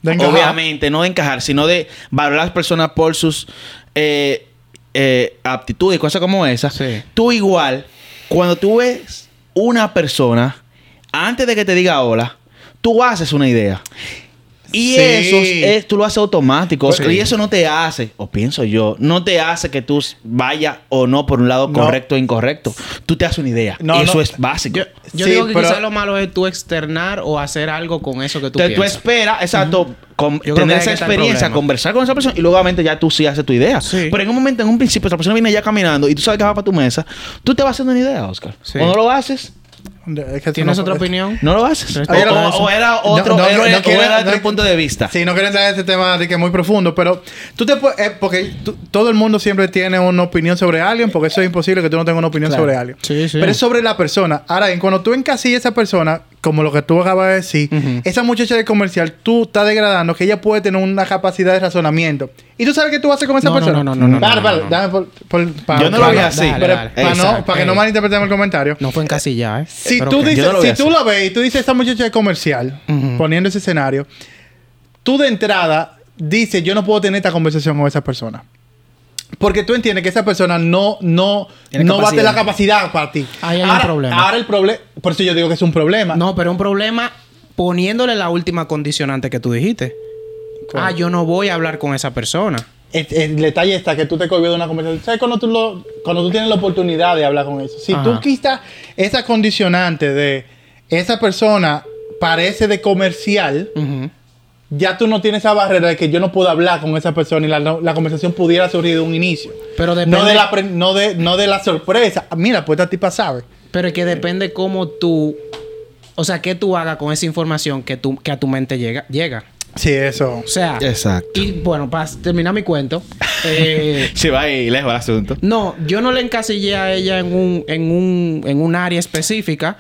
De. Obviamente, no de encajar, sino de valorar a las personas por sus eh, eh, aptitudes y cosas como esas. Sí. Tú igual, cuando tú ves una persona, antes de que te diga hola, tú haces una idea. Y Sí. eso es, tú lo haces automático. Y eso no te hace, o pienso yo, no te hace que tú vayas o no por un lado No. correcto o incorrecto. Tú te haces una idea. No, eso no. es básico. Yo, yo Sí, digo que pero- quizás lo malo es tú externar o hacer algo con eso que tú tú piensas. esperas, exacto, con- tener esa experiencia, conversar con esa persona y luego obviamente ya tú sí haces tu idea. Sí. Pero en un momento, en un principio, esa persona viene ya caminando y tú sabes que va para tu mesa, tú te vas haciendo una idea, Oscar. Sí. O no lo haces, Es que tú ¿Tienes no otra opinión? no lo haces. O, era otro, no, era- no o quiero- era otro no- punto de vista. Sí, no quiero entrar en este tema de que es muy profundo, pero tú te puedes... eh, porque tú- todo el mundo siempre tiene una opinión sobre alguien, porque eso es imposible que tú no tengas una opinión Claro. sobre alguien. Sí, sí. Pero es sobre la persona. Ahora bien, cuando tú encasillas a esa persona, como lo que tú acabas de decir, esa muchacha de comercial, tú estás degradando que ella puede tener una capacidad de razonamiento. ¿Y tú sabes qué tú vas a hacer con esa No, no, persona? no, no, no, Dale, no, dale, no, no. dame por- por- pa- Yo no lo vi así. Para que no malinterpretemos el comentario. No fue en casilla, ¿eh? Si Pero tú, ok. dices, si tú lo ves y tú dices esta muchacha de comercial, poniendo ese escenario, tú de entrada dices, yo no puedo tener esta conversación con esa persona. Porque tú entiendes que esa persona no, no, Tiene no va a tener la capacidad. para ti. Ahí hay un problema. Ahora el problema, por eso yo digo que es un problema. No, pero un problema poniéndole la última condicionante que tú dijiste. ¿Cuál? Ah, yo no voy a hablar con esa persona. El, el detalle está que tú te cohibido de una conversación. ¿Sabes cuando tú, lo, cuando tú tienes la oportunidad de hablar con eso? Si tú Ajá. quitas esa condicionante de esa persona parece de comercial, ya tú no tienes esa barrera de que yo no puedo hablar con esa persona y la, la conversación pudiera surgir de un inicio. Pero depende- no de la no de no de la sorpresa. Mira, pues esta tipa sabe. Pero es que depende cómo tú... O sea, qué tú hagas con esa información que, tú, que a tu mente llega. llega. Sí, eso. O sea... Exacto. Y bueno, para terminar mi cuento... eh, Se va ahí lejos el asunto. No, yo no le encasillé a ella en un, en un, en un área específica,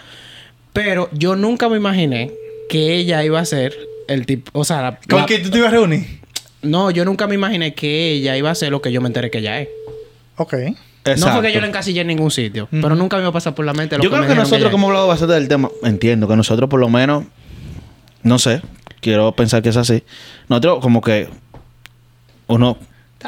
pero yo nunca me imaginé que ella iba a ser el tipo, o sea, la- ¿Con la- quién tú te ibas a reunir? no, yo nunca me imaginé que ella iba a ser lo que yo me enteré que ella es. Ok. No fue que yo la encasillé en ningún sitio, pero nunca me iba a pasar por la mente lo Yo que creo me que nosotros, como hemos hablado bastante del tema, entiendo que nosotros, por lo menos, no sé, quiero pensar que es así. Nosotros, como que uno,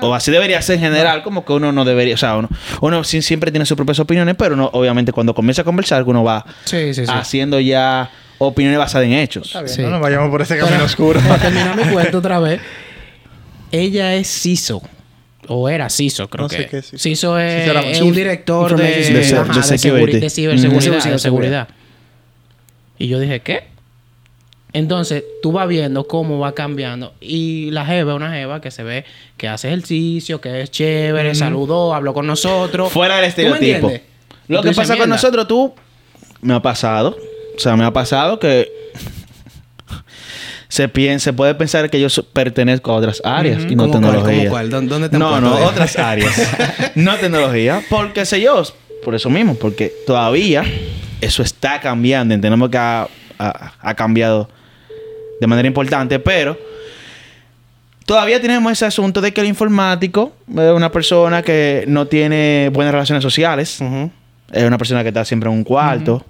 o así debería ser en general, como que uno no debería, o sea, uno, uno sí- siempre tiene sus propias opinioes, pero uno, obviamente, cuando comienza a conversar, uno va es. Sí, sí, sí. haciendo ya opiniones basadas en hechos. Está bien, Sí. no nos vayamos por ese Pero- camino oscuro. Para terminar mi cuento otra vez, ella es CISO. O era CISO, creo No que. qué es CISO. CISO es, un director de, De ajá, de ciberseguridad. Ciberseguridad. seguridad. Y yo dije, ¿qué? Entonces, tú vas viendo cómo va cambiando. Y la jeva es una jeva que se ve que hace ejercicio, que es chévere, saludó, habló con nosotros. Fuera del ¿Tú me estereotipo. Lo que pasa con nosotros, tú, me ha pasado, o sea, me ha pasado que se, piensa, se puede pensar que yo pertenezco a otras áreas y no ¿Cómo cuál? tecnología. ¿Cómo cuál? ¿Dó- dónde te No, no, de- otras áreas. no tecnología. Porque sé yo, por eso mismo, porque todavía eso está cambiando. Entendemos que ha, ha- ha cambiado de manera importante, pero todavía tenemos ese asunto de que el informático es una persona que no tiene buenas relaciones sociales. Es una persona que está siempre en un cuarto.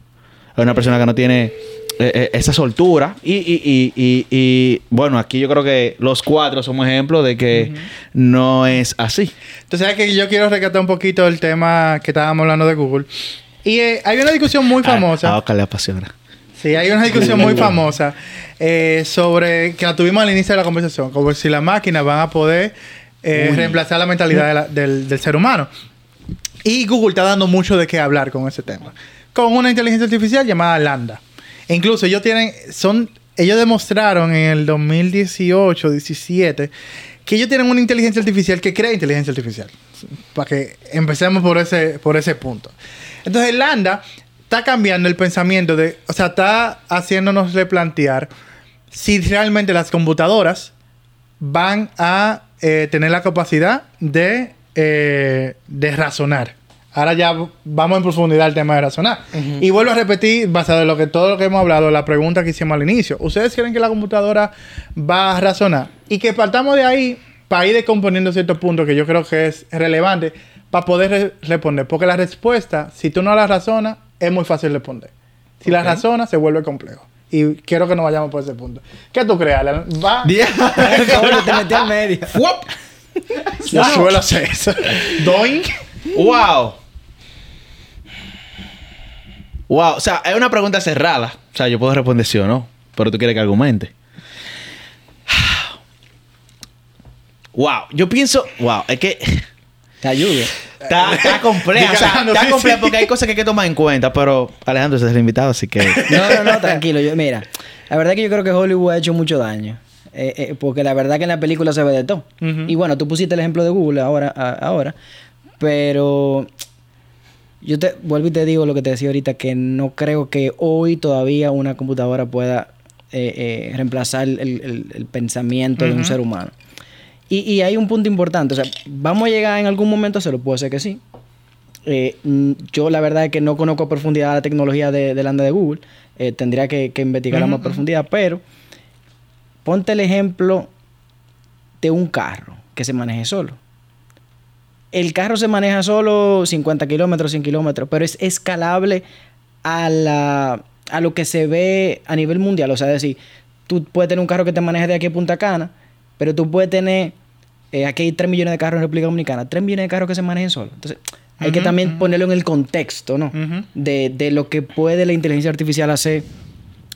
Es una persona que no tiene eh, eh, esa soltura. Y, y, y, y, bueno, aquí yo creo que los cuatro somos ejemplos de que no es así. Entonces, es que yo quiero rescatar un poquito el tema que estábamos hablando de Google. Y eh, hay una discusión muy famosa. A, a Oscar le apasiona. Sí, hay una discusión muy famosa eh, sobre que la tuvimos al inicio de la conversación, como si las máquinas van a poder eh, reemplazar la mentalidad de la- del, del ser humano. Y Google está dando mucho de qué hablar con ese tema. Con una inteligencia artificial llamada Lambda. Incluso ellos tienen, son, ellos demostraron en el 2018, 17, que ellos tienen una inteligencia artificial que crea inteligencia artificial. Para que empecemos por ese, por ese punto. Entonces, Lambda está cambiando el pensamiento de, o sea, está haciéndonos replantear si realmente las computadoras van a eh, tener la capacidad de, eh, de razonar. Ahora ya vamos en profundidad al tema de razonar. Y vuelvo a repetir, basado en lo que todo lo que hemos hablado, la pregunta que hicimos al inicio. ¿Ustedes creen que la computadora va a razonar? Y que partamos de ahí para ir descomponiendo ciertos puntos que yo creo que es relevante para poder re- responder. Porque la respuesta, si tú no la razonas, es muy fácil responder. Si la razonas, se vuelve complejo. Y quiero que nos vayamos por ese punto. ¿Qué tú crees, Alan? ¿Va? Te metí al medio. Yo suelo hacer eso. Doing. ¡Wow! ¡Wow! O sea, es una pregunta cerrada. O sea, yo puedo responder sí o no. Pero tú quieres que argumente. Wow. Yo pienso, wow, es que Te ayudo. está, está compleja. O sea, Alejandro, está sí, compleja sí. porque hay cosas que hay que tomar en cuenta. Pero Alejandro ese es el invitado, así que. No, no, no, tranquilo. Yo, mira, la verdad es que yo creo que Hollywood ha hecho mucho daño. Eh, eh, porque la verdad que en la película se ve de todo. Y bueno, tú pusiste el ejemplo de Google ahora, a- ahora. Pero yo te vuelvo y te digo lo que te decía ahorita, que no creo que hoy todavía una computadora pueda eh, eh, reemplazar el, el- el pensamiento de un ser humano. Y, y hay un punto importante. O sea, ¿vamos a llegar en algún momento? Se lo puede ser que sí. Eh, mm, yo la verdad es que no conozco a profundidad la tecnología de, de la de Google. Tendría que, que investigarla Ujú, más a profundidad. Pero ponte el ejemplo de un carro que se maneje solo. El carro se maneja solo 50 kilómetros, 100 kilómetros, pero es escalable a, la, a lo que se ve a nivel mundial. O sea, es decir, tú puedes tener un carro que te maneje de aquí a Punta Cana, pero tú puedes tener, eh, aquí hay 3 millones de carros en República Dominicana, 3 millones de carros que se manejen solos. Entonces, hay que también ponerlo en el contexto, ¿no? De, de lo que puede la inteligencia artificial hacer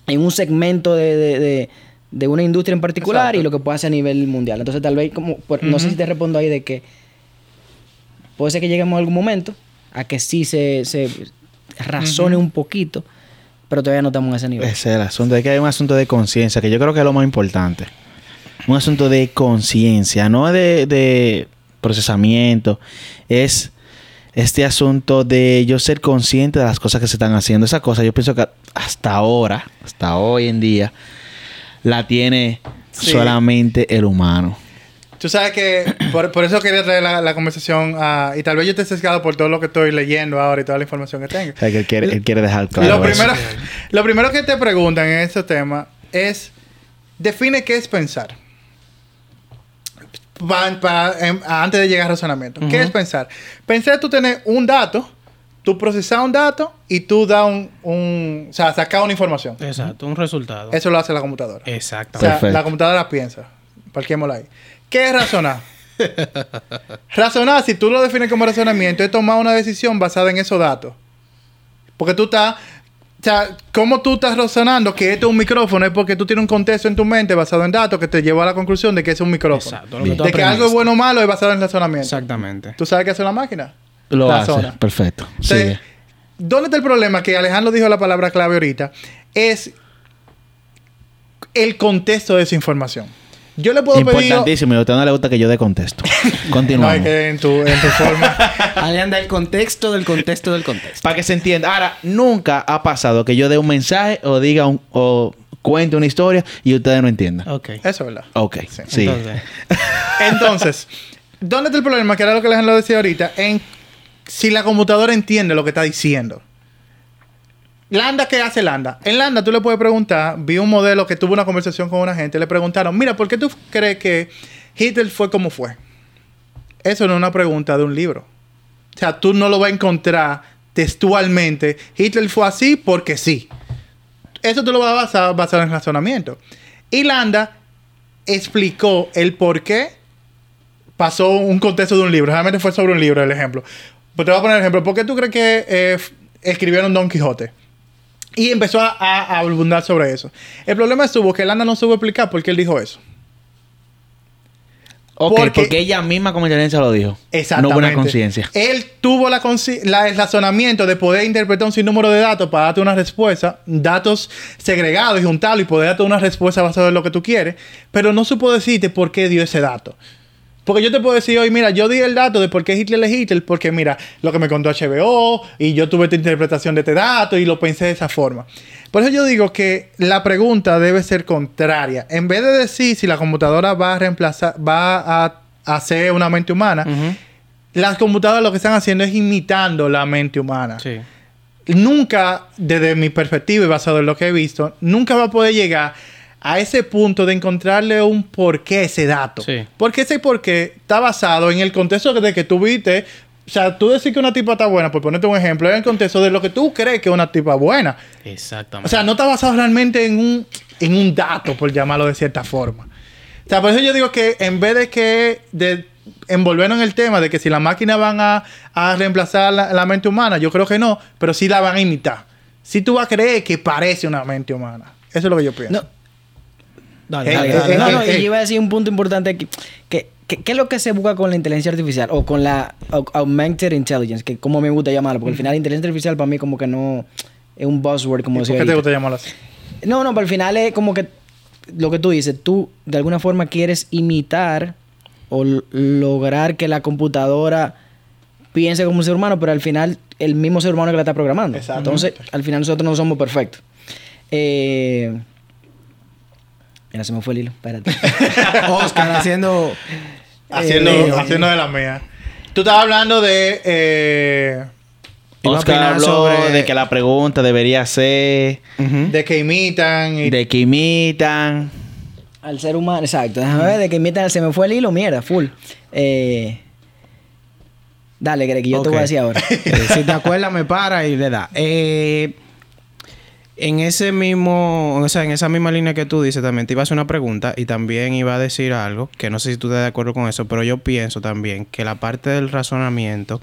en un segmento de, de- de- una industria en particular Exacto. y lo que puede hacer a nivel mundial. Entonces, tal vez, como, por- no sé si te respondo ahí de que puede ser que lleguemos a algún momento a que sí se, se razone un poquito, pero todavía no estamos en ese nivel. Ese es el asunto. Es que hay un asunto de conciencia, que yo creo que es lo más importante. Un asunto de conciencia, no de, de procesamiento. Es este asunto de yo ser consciente de las cosas que se están haciendo. Esa cosa, yo pienso que hasta ahora, hasta hoy en día, la tiene Sí. solamente el humano. Tú sabes que por, por eso quería traer la, la conversación a- y tal vez yo te he sesgado por todo lo que estoy leyendo ahora y toda la información que tengo. O sea, que él quiere, él quiere dejar claro lo, eso. primero, lo primero que te preguntan en este tema es, define qué es pensar. Pa- pa- em, antes de llegar al razonamiento. ¿Qué es pensar? Pensar es tú tener un dato, tú procesar un dato y tú dar un, un- O sea, sacar una información. Exacto, un resultado. Eso lo hace la computadora. O Exactamente. sea, Perfecto. la computadora piensa. Parquémosla ahí. ¿Qué es razonar? razonar, si tú lo defines como razonamiento, es tomar una decisión basada en esos datos. Porque tú estás... O sea, ¿cómo tú estás razonando que esto es un micrófono? Es porque tú tienes un contexto en tu mente basado en datos que te llevó a la conclusión de que es un micrófono. Exacto, lo que tú de que algo es bueno o malo es basado en razonamiento. Exactamente. ¿Tú sabes qué hace la máquina? Lo Razona. hace. Perfecto. Entonces, Sigue. ¿Dónde está el problema? Que Alejandro dijo la palabra clave ahorita. Es el contexto de esa información. Yo le puedo pedir... Importantísimo. Y a usted no le gusta que yo dé contexto. No, Continuamos. es que en tu, en tu forma... Ahí anda el contexto del contexto del contexto. Para que se entienda. Ahora, nunca ha pasado que yo dé un mensaje o diga un, o cuente una historia y ustedes no entiendan. Ok. Eso es verdad. Ok, Sí. sí. Entonces, Entonces, ¿dónde está el problema? Que era lo que Alejandro decía ahorita. En si la computadora entiende lo que está diciendo. Landa, ¿qué hace Landa? En Landa tú le puedes preguntar, vi un modelo que tuvo una conversación con una gente, le preguntaron, mira, ¿por qué tú crees que Hitler fue como fue? Eso no es una pregunta de un libro. O sea, tú no lo vas a encontrar textualmente. Hitler fue así porque sí. Eso tú lo vas a basar, en razonamiento. Y Landa explicó el por qué pasó un contexto de un libro. Realmente fue sobre un libro el ejemplo. Pues te voy a poner el ejemplo. ¿Por qué tú crees que eh, escribieron Don Quijote? Y empezó a, a- a abundar sobre eso. El problema estuvo que Landa no supo explicar por qué él dijo eso. Ok, Porque- porque, ella misma como inteligencia lo dijo. Exactamente. No hubo una conciencia. Él tuvo la la- el razonamiento de poder interpretar un sinnúmero de datos para darte una respuesta, datos segregados y juntarlos y poder darte una respuesta basada en lo que tú quieres, pero no supo decirte por qué dio ese dato. Porque yo te puedo decir hoy, mira, yo di el dato de por qué Hitler es Hitler, porque mira, lo que me contó HBO y yo tuve esta interpretación de este dato y lo pensé de esa forma. Por eso yo digo que la pregunta debe ser contraria. En vez de decir si la computadora va a reemplazar, va a hacer una mente humana, las computadoras lo que están haciendo es imitando la mente humana. sí. Nunca, desde mi perspectiva y basado en lo que he visto, nunca va a poder llegar a ese punto de encontrarle un porqué a ese dato. Sí. Porque ese porqué está basado en el contexto de que tú viste. O sea, tú decir que una tipa está buena, por ponerte un ejemplo, es el contexto de lo que tú crees que es una tipa buena. Exactamente. O sea, no está basado realmente en un, en un dato, por llamarlo de cierta forma. O sea, por eso yo digo que en vez de que de envolvernos en el tema de que si las máquinas van a, a reemplazar la, la mente humana, yo creo que no, pero sí la van a imitar. Si tú vas a creer que parece una mente humana. Eso es lo que yo pienso. No, dale, Eh, dale, eh, dale, eh, no, dale. no, y iba a decir un punto importante aquí, que ¿qué, qué es lo que se busca con la inteligencia artificial? O con la au- augmented intelligence, que como me gusta llamarlo, porque al final la inteligencia artificial para mí como que no es un buzzword, como ¿Y decía ¿Por qué te gusta llamarlo así? No, no, pero al final es como que lo que tú dices, tú de alguna forma quieres imitar o lograr que la computadora piense como un ser humano, pero al final el mismo ser humano que la está programando. Exactamente. Entonces, al final nosotros no somos perfectos. Eh... Mira, se me fue el hilo. Espérate. Oscar haciendo... Haciendo, Eh, haciendo de la mía. Tú estabas hablando de... eh, Oscar habló sobre- de que la pregunta debería ser de que imitan y de que imitan. al ser humano, exacto. Déjame ver de que imitan, se me fue el hilo, mierda, full. Eh... Dale, Greg, yo te voy a decir ahora. Eh, si te acuerdas, me para y le da. Eh, en ese mismo, o sea, en esa misma línea que tú dices, también te iba a hacer una pregunta y también iba a decir algo, que no sé si tú estás de acuerdo con eso, pero yo pienso también que la parte del razonamiento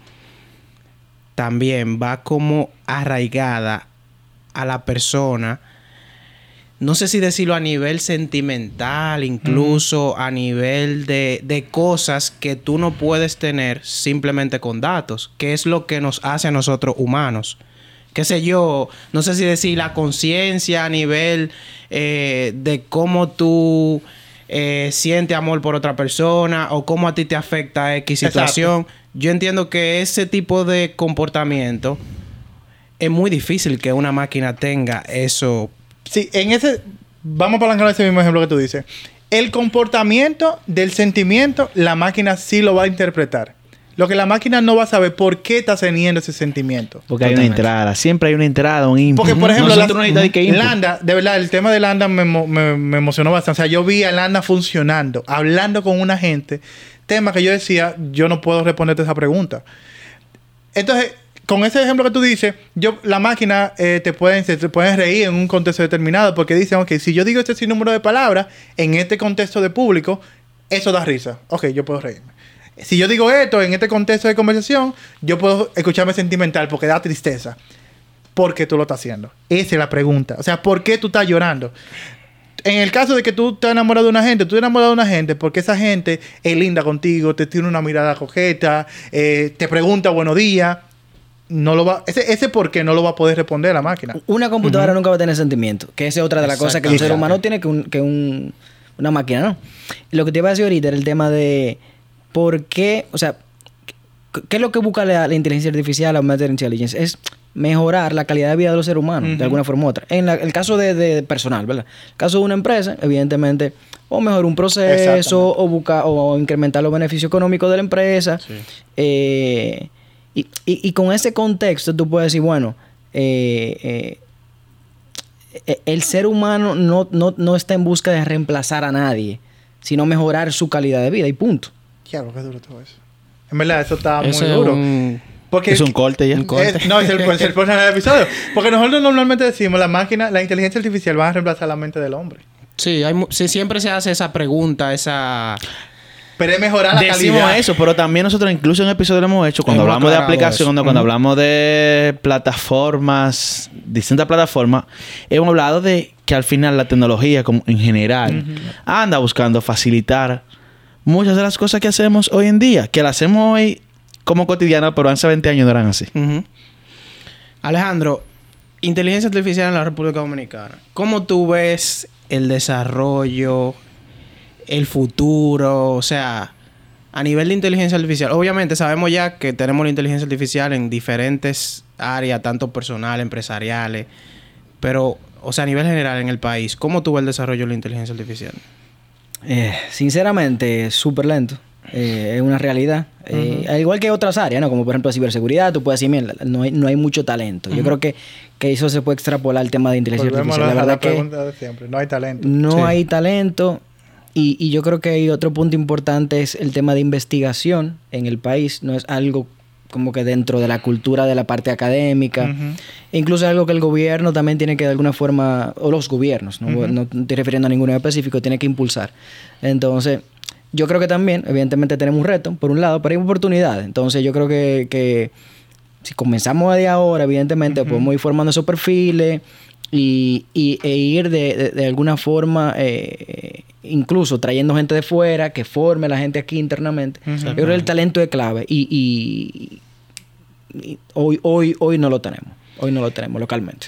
también va como arraigada a la persona. No sé si decirlo a nivel sentimental, incluso a nivel de, de cosas que tú no puedes tener simplemente con datos, que es lo que nos hace a nosotros humanos. Qué sé yo, no sé si decir la conciencia a nivel eh, de cómo tú eh, sientes amor por otra persona o cómo a ti te afecta X Exacto. situación. Yo entiendo que ese tipo de comportamiento es muy difícil que una máquina tenga eso. Sí, en ese... Vamos a palancar ese mismo ejemplo que tú dices. El comportamiento del sentimiento, la máquina sí lo va a interpretar. Lo que la máquina no va a saber por qué está teniendo ese sentimiento. Porque hay una entrada. Siempre hay una entrada, un input. Porque, por ejemplo, la- no necesitamos que input. Landa, de verdad, el tema de Landa me, me- me emocionó bastante. O sea, yo vi a Landa funcionando, hablando con una gente, tema que yo decía, yo no puedo responderte esa pregunta. Entonces, con ese ejemplo que tú dices, yo, la máquina eh, te, pueden, se te pueden reír en un contexto determinado porque dicen, ok, si yo digo este sinnúmero de palabras en este contexto de público, eso da risa. Ok, yo puedo reírme. Si yo digo esto en este contexto de conversación, yo puedo escucharme sentimental porque da tristeza. ¿Por qué tú lo estás haciendo? Esa es la pregunta. O sea, ¿por qué tú estás llorando? En el caso de que tú estás enamorado de una gente, tú estás enamorado de una gente porque esa gente es linda contigo, te tiene una mirada coqueta, eh, te pregunta buenos días. No lo va, ese, ese por qué no lo va a poder responder la máquina. Una computadora nunca va a tener sentimiento, que esa es otra de las cosas que un ser humano tiene que, un- que un- una máquina, ¿no? Lo que te iba a decir ahorita era el tema de por qué, o sea, ¿qué- ¿qué es lo que busca la, la inteligencia artificial, la augmented intelligence? Es mejorar la calidad de vida de los seres humanos, de alguna forma u otra. En la- el caso de, de personal, ¿verdad? El caso de una empresa, evidentemente, o mejorar un proceso, o buscar, o incrementar los beneficios económicos de la empresa. Eh, y, y- y con ese contexto tú puedes decir, bueno, eh, eh, el ser humano no, no, no está en busca de reemplazar a nadie, sino mejorar su calidad de vida y punto. Diablo, qué duro todo eso. En verdad, eso está muy duro. un- Porque Es un corte ya. Un corte. Es- no, es el, es el episodio. Porque nosotros normalmente decimos, la máquina, la inteligencia artificial va a reemplazar la mente del hombre. Sí, hay, mu- sí, siempre se hace esa pregunta, esa... Pero es mejorar la Decimos calidad. eso, pero también nosotros incluso en episodios lo hemos hecho cuando Hemos hablamos de aplicaciones, cuando hablamos de plataformas, distintas plataformas, hemos hablado de que al final la tecnología como en general anda buscando facilitar muchas de las cosas que hacemos hoy en día, que las hacemos hoy como cotidiana, pero hace 20 años no eran así. Alejandro, inteligencia artificial en la República Dominicana. ¿Cómo tú ves el desarrollo, el futuro? O sea, a nivel de inteligencia artificial. Obviamente sabemos ya que tenemos la inteligencia artificial en diferentes áreas, tanto personal, empresariales. Pero, o sea, a nivel general en el país, ¿cómo tú ves el desarrollo de la inteligencia artificial? Eh, sinceramente, súper lento. Eh, es una realidad. Eh, Al igual que otras áreas, ¿no? Como por ejemplo ciberseguridad, tú puedes decir, mira, no hay, no hay mucho talento. Yo creo que, que eso se puede extrapolar al tema de inteligencia artificial. la, verdad que pregunta de siempre. No hay talento. no Sí. hay talento. Y, y yo creo que hay otro punto importante es el tema de investigación en el país. No es algo como que dentro de la cultura de la parte académica. Incluso es algo que el gobierno también tiene que de alguna forma, o los gobiernos, no, no estoy refiriendo a ninguno en específico, tiene que impulsar. Entonces, yo creo que también, evidentemente tenemos un reto, por un lado, pero hay oportunidades. Entonces, yo creo que, que si comenzamos de ahora, evidentemente, podemos ir formando esos perfiles y, y- e ir de, de- de alguna forma eh, incluso trayendo gente de fuera que forme a la gente aquí internamente. Yo creo que el talento es clave y, y- y hoy, hoy, hoy no lo tenemos. Hoy no lo tenemos localmente.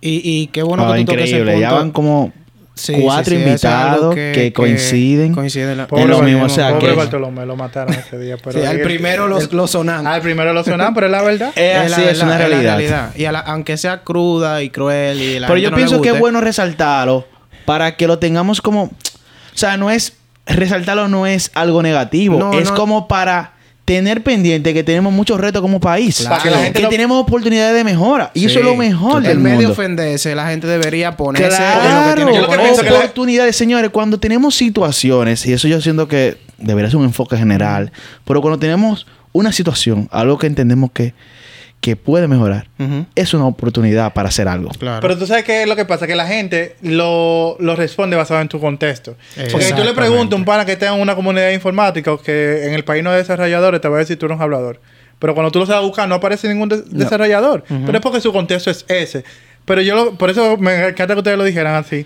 Y, y qué bueno Ah, que tú ese increíble. Ya van como Sí, cuatro sí, sí, es invitados que, coinciden. coinciden la- Pobre, en lo mismo, Bartolomé, o sea, pobre que- Bartolomé, lo mataron ese día. Pero Sí, al el- primero el- los, los sonan. Al primero lo sonaron, pero es la verdad. Es la así, es verdad, una la realidad. Y a la- aunque sea cruda y cruel y la Pero gente yo no le pienso que es bueno resaltarlo para que lo tengamos como... O sea, no es... Resaltarlo no es algo negativo. No, es no. como para tener pendiente que tenemos muchos retos como país. Claro. Que la gente que lo- tenemos oportunidades de mejora. Y Sí. eso es lo mejor del En vez de mundo. ofenderse, la gente debería ponerse en lo que Claro, tiene que Yo lo que ponerse. pienso que la- oportunidades, señores. Cuando tenemos situaciones, y eso yo siento que debería ser un enfoque general, pero cuando tenemos una situación, algo que entendemos que, que puede mejorar, es una oportunidad para hacer algo. Claro. Pero tú sabes qué es lo que pasa, que la gente lo, lo responde basado en tu contexto. Porque si tú le preguntas a un pana que tenga una comunidad informática o que en el país no hay desarrolladores, te va a decir tú eres un hablador. Pero cuando tú lo sabes buscar, no aparece ningún des- desarrollador. Pero es porque su contexto es ese. Pero yo, lo- por eso me encanta que ustedes lo dijeran así.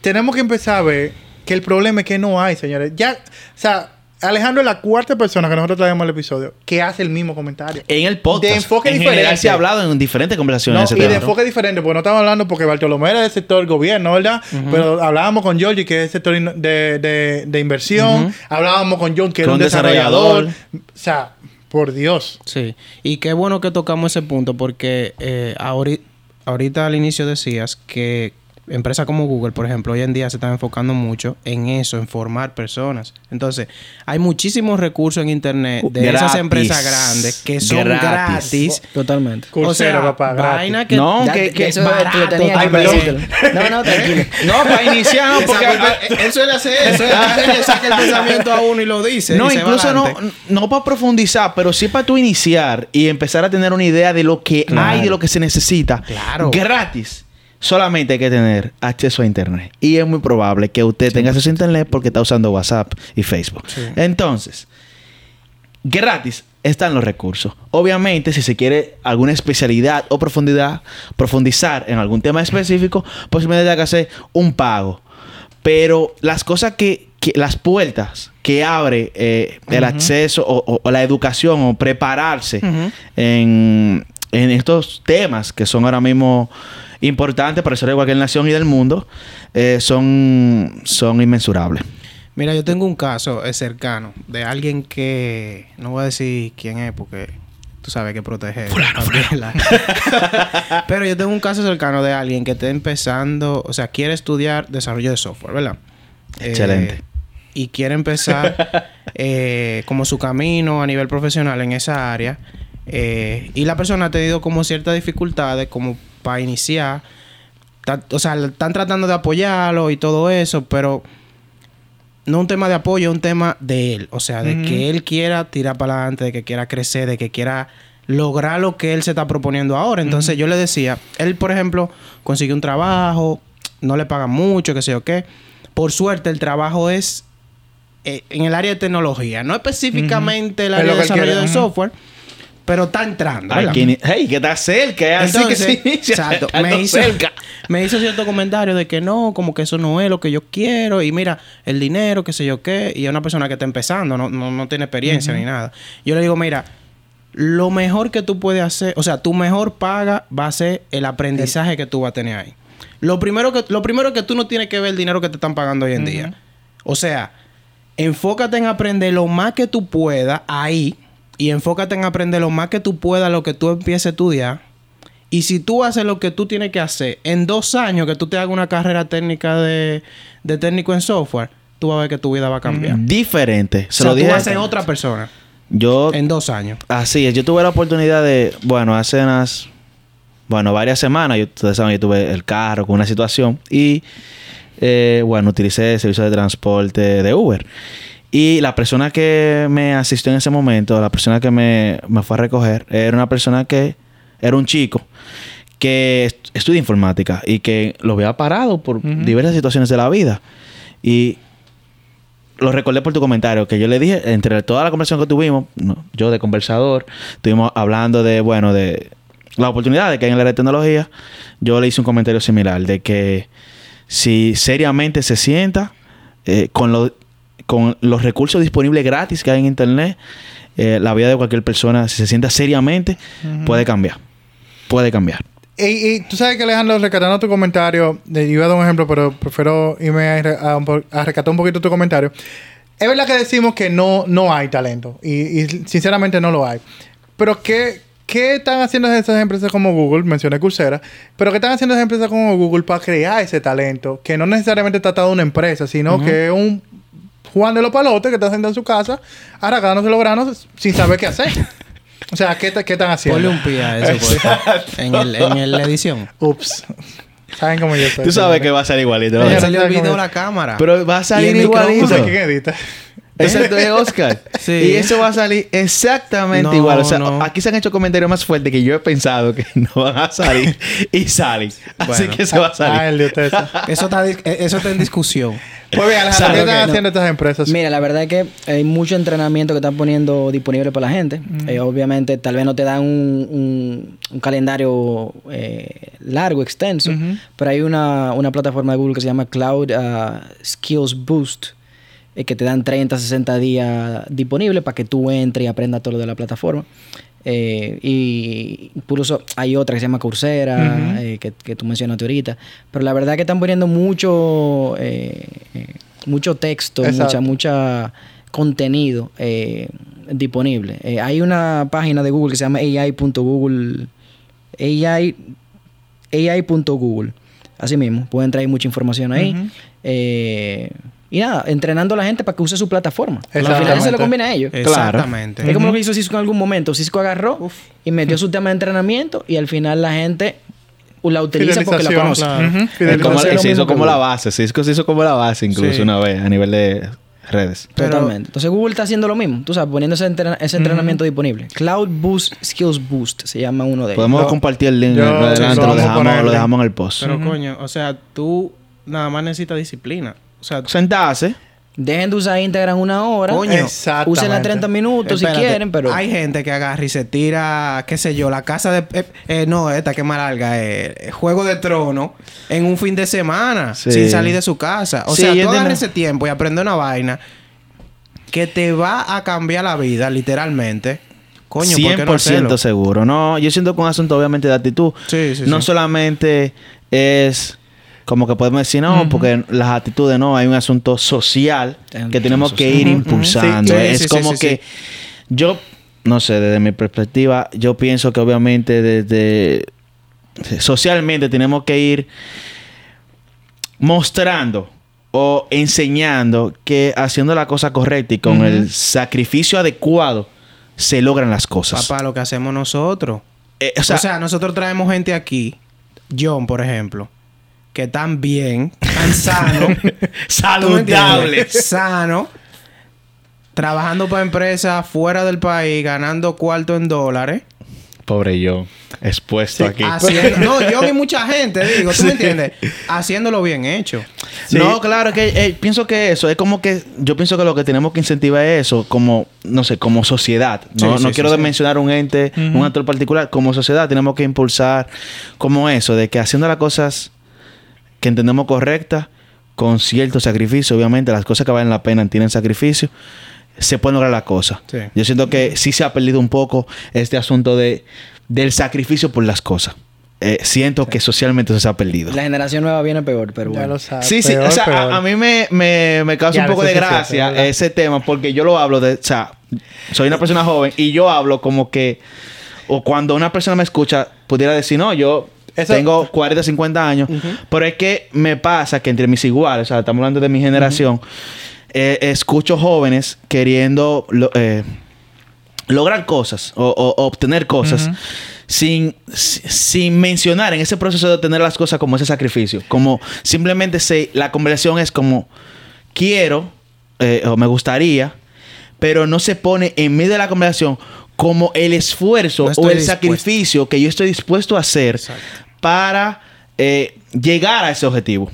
Tenemos que empezar a ver que el problema es que no hay, señores. Ya, o sea, Alejandro es la cuarta persona que nosotros traemos al episodio que hace el mismo comentario. En el podcast. De enfoque en diferente. general se ha hablado en diferentes conversaciones No, ese y de enfoque diferente, porque no estamos hablando porque Bartolomé era del sector gobierno, ¿verdad? Pero hablábamos con Georgie, que es el sector de, de- de inversión. Hablábamos con John, que era un un desarrollador. desarrollador. O sea, por Dios. Sí, y qué bueno que tocamos ese punto porque eh, ahorita, ahorita al inicio decías que empresas como Google, por ejemplo, hoy en día se están enfocando mucho en eso, en formar personas. Entonces, hay muchísimos recursos en Internet de esas Gratis. empresas grandes que son Gratis. gratis. Totalmente. O Coursera, sea, papá, vaina que... No, Ya, que, que eso barato, lo tenía. No, no, tranquilo. No, para iniciar, no, porque... Él suele hacer eso, él saca el pensamiento a uno y lo dice. No, incluso no, no para profundizar, pero sí para tú iniciar y empezar a tener una idea de lo que hay, de lo que se necesita. Claro. Gratis. Solamente hay que tener acceso a Internet. Y es muy probable que usted tenga acceso a Internet porque está usando WhatsApp y Facebook. Entonces, gratis están los recursos. Obviamente, si se quiere alguna especialidad o profundidad, profundizar en algún tema específico, posiblemente hay que hacer un pago. Pero las cosas que, que- las puertas que abre eh, el acceso o, o- o la educación o prepararse en, en estos temas que son ahora mismo importantes para el desarrollo de cualquier nación y del mundo, eh, son, son inmensurables. Mira, yo tengo un caso eh, cercano de alguien que no voy a decir quién es porque tú sabes que proteger. Pero yo tengo un caso cercano de alguien que está empezando, o sea, quiere estudiar desarrollo de software, ¿verdad? Excelente. Eh, y quiere empezar eh, como su camino a nivel profesional en esa área. eh, y la persona ha tenido como ciertas dificultades como para iniciar. O sea, están tratando de apoyarlo y todo eso, pero no un tema de apoyo, es un tema de él. O sea, de que él quiera tirar para adelante, de que quiera crecer, de que quiera lograr lo que él se está proponiendo ahora. Entonces yo le decía, él, por ejemplo, consiguió un trabajo, no le pagan mucho, qué sé yo qué. Por suerte, el trabajo es eh, en el área de tecnología, no específicamente el área de desarrollo de software, pero está entrando. Ay, que, hey, que está cerca, así Entonces, que sí, exacto, está me hizo, cerca. me hizo cierto comentario de que no, como que eso no es lo que yo quiero. Y mira, el dinero, qué sé yo qué. Y es una persona que está empezando, no, no, no tiene experiencia ni nada. Yo le digo, mira, lo mejor que tú puedes hacer, o sea, tu mejor paga va a ser el aprendizaje que tú vas a tener ahí. Lo primero que, lo primero que tú no tienes que ver el dinero que te están pagando hoy en día. O sea, enfócate en aprender lo más que tú puedas ahí. Y enfócate en aprender lo más que tú puedas lo que tú empieces a estudiar. Y si tú haces lo que tú tienes que hacer en dos años que tú te hagas una carrera técnica de, de técnico en software, tú vas a ver que tu vida va a cambiar. Diferente. O Se sea, lo tú dije. vas a ser otra persona Yo, en dos años. así es. Yo tuve la oportunidad de, bueno, hace unas, bueno, varias semanas. Yo, ustedes saben, yo tuve el carro con una situación y, eh, bueno, utilicé el servicio de transporte de Uber. Y la persona que me asistió en ese momento, la persona que me, me fue a recoger, era una persona que era un chico que est- estudia informática y que lo había parado por diversas situaciones de la vida. Y lo recordé por tu comentario, que yo le dije, entre toda la conversación que tuvimos, no, yo de conversador, estuvimos hablando de, bueno, de las oportunidades que hay en la área de tecnología. Yo le hice un comentario similar, de que si seriamente se sienta, eh, con, lo- con los recursos disponibles gratis que hay en Internet, eh, la vida de cualquier persona, si se sienta seriamente, puede cambiar. Puede cambiar. Y, y tú sabes que Alejandro, rescatando tu comentario, yo iba a dar un ejemplo, pero prefiero irme a, a rescatar un poquito tu comentario. Es verdad que decimos que no, no hay talento. Y, y sinceramente no lo hay. Pero ¿qué, ¿qué están haciendo esas empresas como Google? Mencioné Coursera. Pero ¿qué están haciendo esas empresas como Google para crear ese talento? Que no necesariamente está atado a una empresa, sino que es un Juan de los Palotes que está haciendo en su casa, arrancándose los granos sin saber qué hacer. o sea, ¿qué, qué están haciendo? Ponle un pie a eso, por favor. en, el, en el- la edición. Ups. ¿Saben cómo yo soy? Tú sabes que va a salir igualito. ¿no? La cámara. Pero va a salir igualito. ¿Tú sabes quién edita? Exacto, es Oscar. Sí. Y eso va a salir exactamente No, igual. O sea, no. aquí se han hecho comentarios más fuertes que yo he pensado que no van a salir y salen. Así Bueno. que se va a salir. Eso está, eh, eso está en discusión. Pues bien, Alejandro, Sabe ¿qué están haciendo estas empresas? Mira, la verdad es que hay mucho entrenamiento que están poniendo disponible para la gente. Eh, obviamente, tal vez no te dan un, un- un calendario eh, largo, extenso, pero hay una, una plataforma de Google que se llama Cloud ah, Skills Boost, eh, que te dan 30, 60 días disponibles para que tú entres y aprendas todo lo de la plataforma. Eh, y incluso hay otra que se llama Coursera, eh, que, que tú mencionaste ahorita. Pero la verdad que están poniendo mucho, eh, eh, mucho texto, Exacto. mucha, mucha contenido eh, disponible. Hay una página de Google que se llama AI.google. AI, AI.google. Así mismo, pueden traer mucha información ahí. Y nada, entrenando a la gente para que use su plataforma. Al final se lo conviene a ellos. Exactamente. Es como lo que hizo Cisco en algún momento. Cisco agarró y metió su tema de entrenamiento y al final la gente la utiliza porque la conoce. claro. Como, se hizo como la base. Cisco se hizo como la base incluso Sí. una vez a nivel de redes. Pero- Totalmente. Entonces Google está haciendo lo mismo, tú sabes, poniendo ese, entrena- ese entrenamiento disponible. Cloud Boost Skills Boost se llama uno de ellos. Podemos Yo- compartir el link yo- adelante, sí, lo, dejamos, lo dejamos en el post. Pero coño, o sea, tú nada más necesitas disciplina. O sea, Sentarse. Dejen de usar Instagram una hora. Coño. Exactamente. Úsenla 30 minutos espérate, si quieren, pero hay gente que agarra y se tira, qué sé yo, la casa de eh, eh, no, esta que más larga, eh, Juego de Trono en un fin de semana Sí. sin salir de su casa. O Sí, sea, tú agarras ese tiempo y aprendes una vaina que te va a cambiar la vida, literalmente. Coño, ¿por qué no 100% seguro. No, yo siento que un asunto obviamente de actitud. Sí, sí, no sí. solamente es como que podemos decir no, porque las actitudes no, hay un asunto social que tenemos que ir impulsando. Sí, es sí, como sí, que yo, no sé, desde mi perspectiva, yo pienso que obviamente desde socialmente tenemos que ir mostrando o enseñando que haciendo la cosa correcta y con el sacrificio adecuado se logran las cosas. Papá, lo que hacemos nosotros. Eh, o sea, nosotros traemos gente aquí, John, por ejemplo, que tan bien, tan sano, ¿tú me saludable. sano, trabajando para empresas fuera del país, ganando cuarto en dólares. Pobre yo, expuesto aquí. Haciendo, no, yo y mucha gente, digo, ¿tú me entiendes? Haciéndolo bien hecho. Sí. No, claro, que eh, pienso que eso es como que yo pienso que lo que tenemos que incentivar es eso, como, no sé, como sociedad. No, Sí, no sí, quiero sí, sí. mencionar un ente, un actor particular, como sociedad tenemos que impulsar como eso, de que haciendo las cosas que entendemos correctas, con cierto sacrificio, obviamente, las cosas que valen la pena tienen sacrificio, se pueden lograr las cosas. Sí. Yo siento que sí se ha perdido un poco este asunto de, del sacrificio por las cosas. Eh, siento que socialmente eso se ha perdido. la generación nueva viene peor, pero Ya bueno. lo sabes. Sí, sí, peor, o sea, a, a mí me, me, me causa Ya, un poco de gracia ese tema porque yo lo hablo de, o sea, soy una persona joven y yo hablo como que, o cuando una persona me escucha, pudiera decir, no, yo Eso- tengo 40, 50 años, pero es que me pasa que entre mis iguales, o sea, estamos hablando de mi generación, eh, escucho jóvenes queriendo lo- eh, lograr cosas o, obtener cosas sin, si- sin mencionar en ese proceso de obtener las cosas como ese sacrificio. Como simplemente se, la conversación es como quiero eh, o me gustaría, pero no se pone en medio de la conversación como el esfuerzo No o el dispuesto. sacrificio que yo estoy dispuesto a hacer Exacto. para eh, llegar a ese objetivo.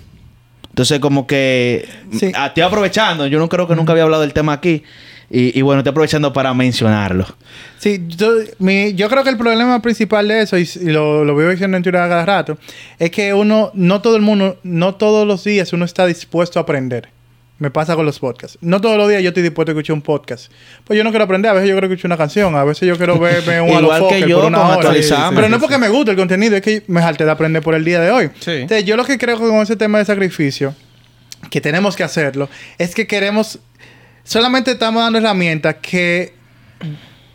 Entonces, como que Sí. ah, estoy aprovechando. Yo no creo que nunca había hablado del tema aquí. Y, y bueno, estoy aprovechando para mencionarlo. Sí, yo, mi- yo creo que el problema principal de eso, y, y lo, lo veo diciendo en Twitter cada rato, es que uno, no todo el mundo, no todos los días uno está dispuesto a aprender. Me pasa con los podcasts. No todos los días yo estoy dispuesto a escuchar un podcast. Pues yo no quiero aprender. A veces yo quiero escuchar una canción. A veces yo quiero verme un Igual que yo por una hora. Pero no es porque me guste el contenido. Es que me jalté de aprender por el día de hoy. Sí. Entonces, yo lo que creo con ese tema de sacrificio, que tenemos que hacerlo, es que queremos... Solamente estamos dando herramientas que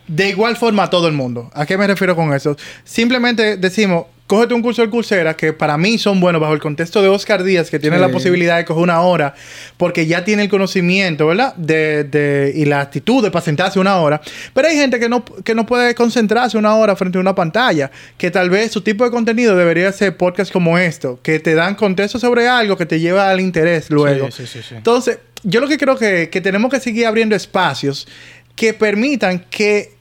de igual forma a todo el mundo. ¿A qué me refiero con eso? Simplemente decimos, cógete un curso de Coursera que para mí son buenos bajo el contexto de Oscar Díaz, que tiene Sí. la posibilidad de coger una hora, porque ya tiene el conocimiento, ¿verdad? De, de- y la actitud de para sentarse una hora. Pero hay gente que no, que no puede concentrarse una hora frente a una pantalla, que tal vez su tipo de contenido debería ser podcast como esto, que te dan contexto sobre algo que te lleva al interés luego. Sí, sí. Entonces, yo lo que creo que, que tenemos que seguir abriendo espacios que permitan que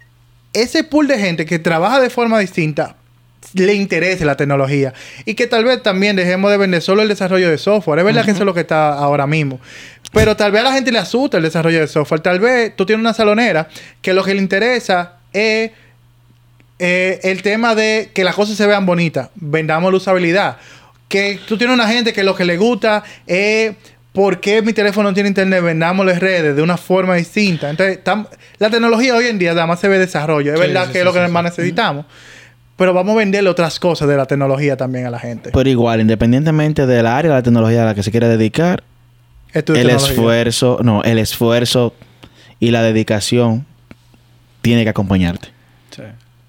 ese pool de gente que trabaja de forma distinta le interese la tecnología y que tal vez también dejemos de vender solo el desarrollo de software. Es verdad que eso es lo que está ahora mismo. Pero tal vez a la gente le asusta el desarrollo de software. Tal vez tú tienes una salonera que lo que le interesa es eh, el tema de que las cosas se vean bonitas, vendamos la usabilidad. Que tú tienes una gente que lo que le gusta es por qué mi teléfono no tiene internet, vendamos las redes de una forma distinta. Entonces, la tecnología hoy en día además se ve desarrollo. Es Sí, verdad sí, que sí, es lo que más necesitamos. Pero vamos a venderle otras cosas de la tecnología también a la gente. Pero igual, independientemente del área de la tecnología a la que se quiere dedicar, el tecnología. esfuerzo, no, el esfuerzo y la dedicación tiene que acompañarte.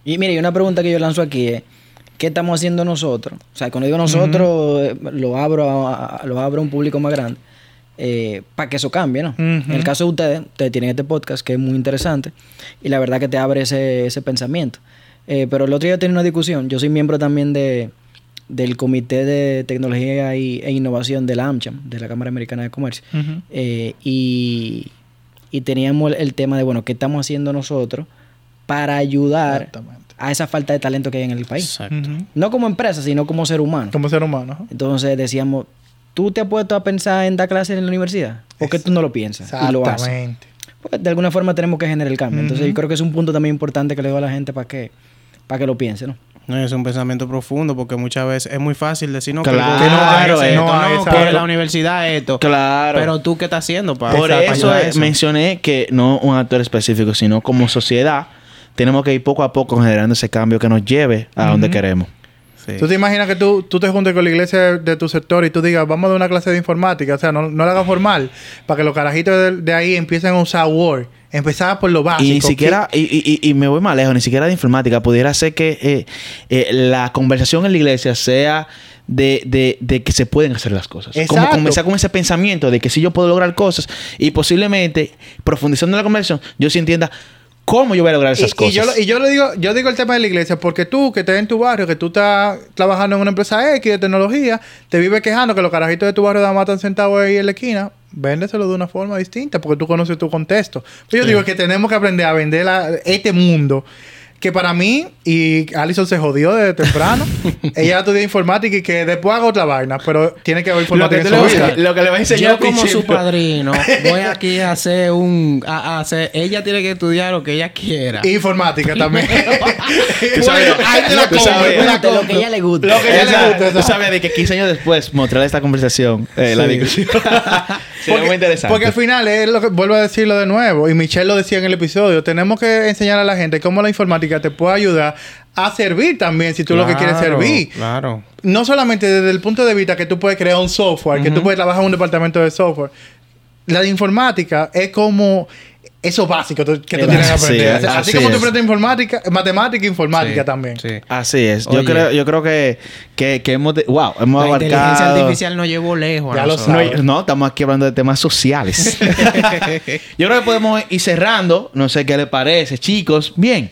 Y mire, y una pregunta que yo lanzo aquí es, ¿qué estamos haciendo nosotros? O sea, cuando digo nosotros, eh, lo abro a, a- lo abro a un público más grande, para que eso cambie, ¿no? En el caso de ustedes, ustedes tienen este podcast que es muy interesante y la verdad que te abre ese, ese pensamiento. Eh, pero el otro día tenía una discusión, yo soy miembro también de, del Comité de Tecnología y, e Innovación de la AmCham, de la Cámara Americana de Comercio. Eh, y, y teníamos el, el tema de, bueno, ¿qué estamos haciendo nosotros para ayudar a esa falta de talento que hay en el país? Exacto. No como empresa, sino como ser humano. Como ser humano. ajá. Entonces decíamos, ¿tú te has puesto a pensar en dar clases en la universidad? ¿Por qué tú no lo piensas? Y lo haces. Exactamente. Porque de alguna forma tenemos que generar el cambio. Entonces yo creo que es un punto también importante que le doy a la gente para que, para que lo piense, ¿no? No, es un pensamiento profundo porque muchas veces es muy fácil decir no, Claro, que eh, es esto, no, no, exacto. que la universidad es esto. Claro. Pero tú qué estás haciendo para Por para eso, ayudar a eh, mencioné que no un actor específico, sino como sociedad, tenemos que ir poco a poco generando ese cambio que nos lleve a donde queremos. Sí. ¿Tú te imaginas que tú, tú te juntes con la iglesia de, de tu sector y tú digas, vamos a dar una clase de informática? O sea, no, no la hagas formal, para que los carajitos de, de ahí empiecen a usar Word. Empezar por lo básico. Y ni siquiera, y, y- y- me voy más lejos, ni siquiera de informática, pudiera ser que eh, eh, la conversación en la iglesia sea de, de- de que se pueden hacer las cosas. Como comenzar con ese pensamiento de que si yo puedo lograr cosas y posiblemente profundizando en la conversación, yo sí entienda cómo yo voy a lograr esas y, cosas. Y yo, lo- y yo lo digo, yo digo el tema de la iglesia porque tú que estás en tu barrio, que tú estás trabajando en una empresa X de tecnología, te vives quejando que los carajitos de tu barrio nada más están sentados ahí en la esquina, véndeselo de una forma distinta porque tú conoces tu contexto. Pero yo digo que tenemos que aprender a vender la- este mundo. Que para mí, y Alison se jodió desde temprano, ella estudió informática y que después haga otra vaina, pero tiene que haber lo, informática que en tú su le, vida. lo que le va a enseñar Yo como su padrino voy aquí a hacer un... A, a hacer, ella tiene que estudiar lo que ella quiera. Informática también. Tú sabes- Bueno, ahí te la tú compro, sabes- te la De lo que ella le gusta. Lo que ella le gusta, tú sabes de que 15 años después mostrar esta conversación, eh, la discusión. Sería Porque, muy interesante. porque al final es lo que vuelvo a decirlo de nuevo y Michelle lo decía en el episodio, tenemos que enseñar a la gente cómo la informática te puede ayudar a servir también si tú lo que quieres servir. Claro. No solamente desde el punto de vista que tú puedes crear un software, que tú puedes trabajar en un departamento de software. La de informática es como eso básico que tú Es tienes que aprender. Sí, así así como tú es. aprendes informática, matemática e informática Sí, también. Sí. Así es. Yo creo, yo creo que, que, que hemos... de- wow, hemos La inteligencia abarcado... artificial nos llevó lejos. Ya lo. No, no, estamos aquí hablando de temas sociales. Yo creo que podemos ir cerrando. No sé qué le parece, chicos. Bien.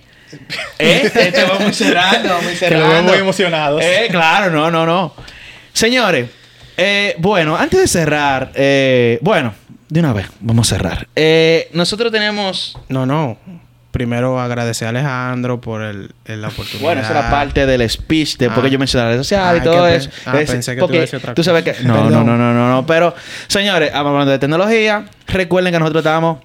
¿Eh? Este lo cerrando. veo muy emocionados. Eh, claro, no, no, no. Señores, eh, bueno, antes de cerrar, eh, bueno, de una vez, vamos a cerrar. Eh, nosotros tenemos... No, no. Primero agradecer a Alejandro por el, el- la oportunidad. Bueno, esa era parte del speech de por qué Ah. yo mencioné las redes sociales y Ah, todo que pe- eso. ah, Es- pensé que tú porque decir otra Tú sabes que... cosa. No, no, no, no, no, no. Pero, señores, hablando de tecnología, recuerden que nosotros estamos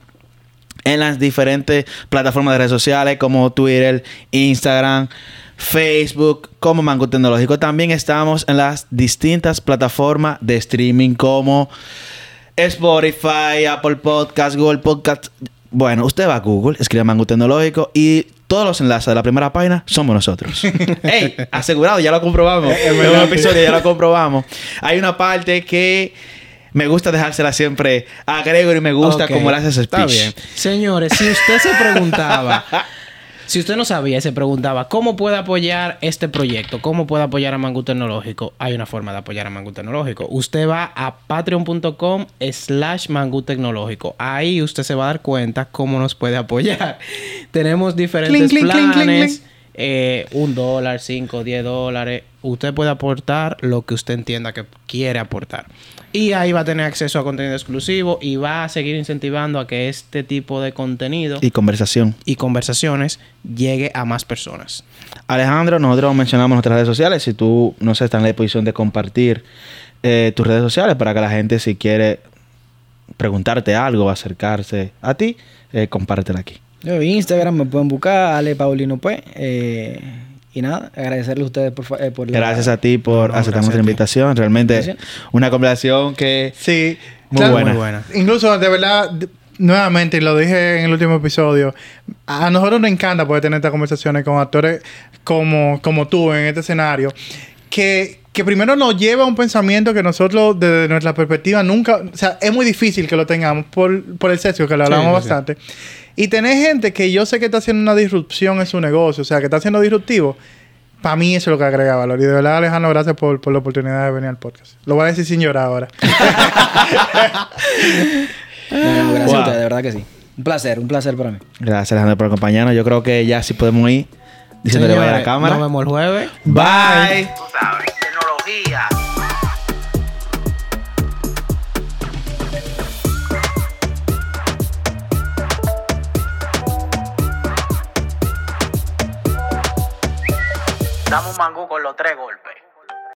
en las diferentes plataformas de redes sociales como Twitter, Instagram, Facebook, como Mango Tecnológico. También estamos en las distintas plataformas de streaming como Spotify, Apple Podcast, Google Podcast. Bueno, usted va a Google, escribe Mango Tecnológico y todos los enlaces de la primera página somos nosotros. ¡Ey! Asegurado, ya lo comprobamos. En un episodio ya lo comprobamos. Hay una parte que me gusta dejársela siempre a Gregory, me gusta Ok, cómo le hace ese speech. Está bien. Señores, si usted se preguntaba, si usted no sabía y se preguntaba cómo puede apoyar este proyecto, cómo puede apoyar a Mango Tecnológico, hay una forma de apoyar a Mango Tecnológico. Usted va a patreon.com slash Mango Tecnológico. Ahí usted se va a dar cuenta cómo nos puede apoyar. Tenemos diferentes clink, planes. clink, clink. eh, un dólar, cinco, diez dólares. Usted puede aportar lo que usted entienda que quiere aportar. Y ahí va a tener acceso a contenido exclusivo y va a seguir incentivando a que este tipo de contenido Y conversación. y conversaciones llegue a más personas. Alejandro, nosotros mencionamos nuestras redes sociales. Si tú, no sé, estás en la disposición de compartir eh, tus redes sociales para que la gente, si quiere preguntarte algo, acercarse a ti, eh, compártela aquí. Yo, Instagram me pueden buscar, Ale Paulino pues. eh, y nada, agradecerle a ustedes por, eh, por la- Gracias a ti por No, aceptar nuestra invitación. Realmente una conversación que Sí. Muy Claro, buena. Muy buena. Incluso, de verdad, nuevamente, y lo dije en el último episodio, a nosotros nos encanta poder tener estas conversaciones con actores como, como tú en este escenario, que, que primero nos lleva a un pensamiento que nosotros, desde nuestra perspectiva, nunca, o sea, es muy difícil que lo tengamos por, por el sexo, que lo hablamos sí, sí. Y tener gente que yo sé que está haciendo una disrupción en su negocio, o sea, que está siendo disruptivo. Para mí eso es lo que agrega valor. Y de verdad, Alejandro, gracias por, por la oportunidad de venir al podcast. Lo voy a decir sin llorar ahora. No, no, gracias Wow. a ustedes, de verdad que sí. Un placer, un placer para mí. Gracias Alejandro por acompañarnos. Yo creo que ya sí podemos ir diciéndole vaya a la cámara. Nos vemos el jueves. Bye. Tú sabes, tecnología. Dame un mangú con los tres golpes.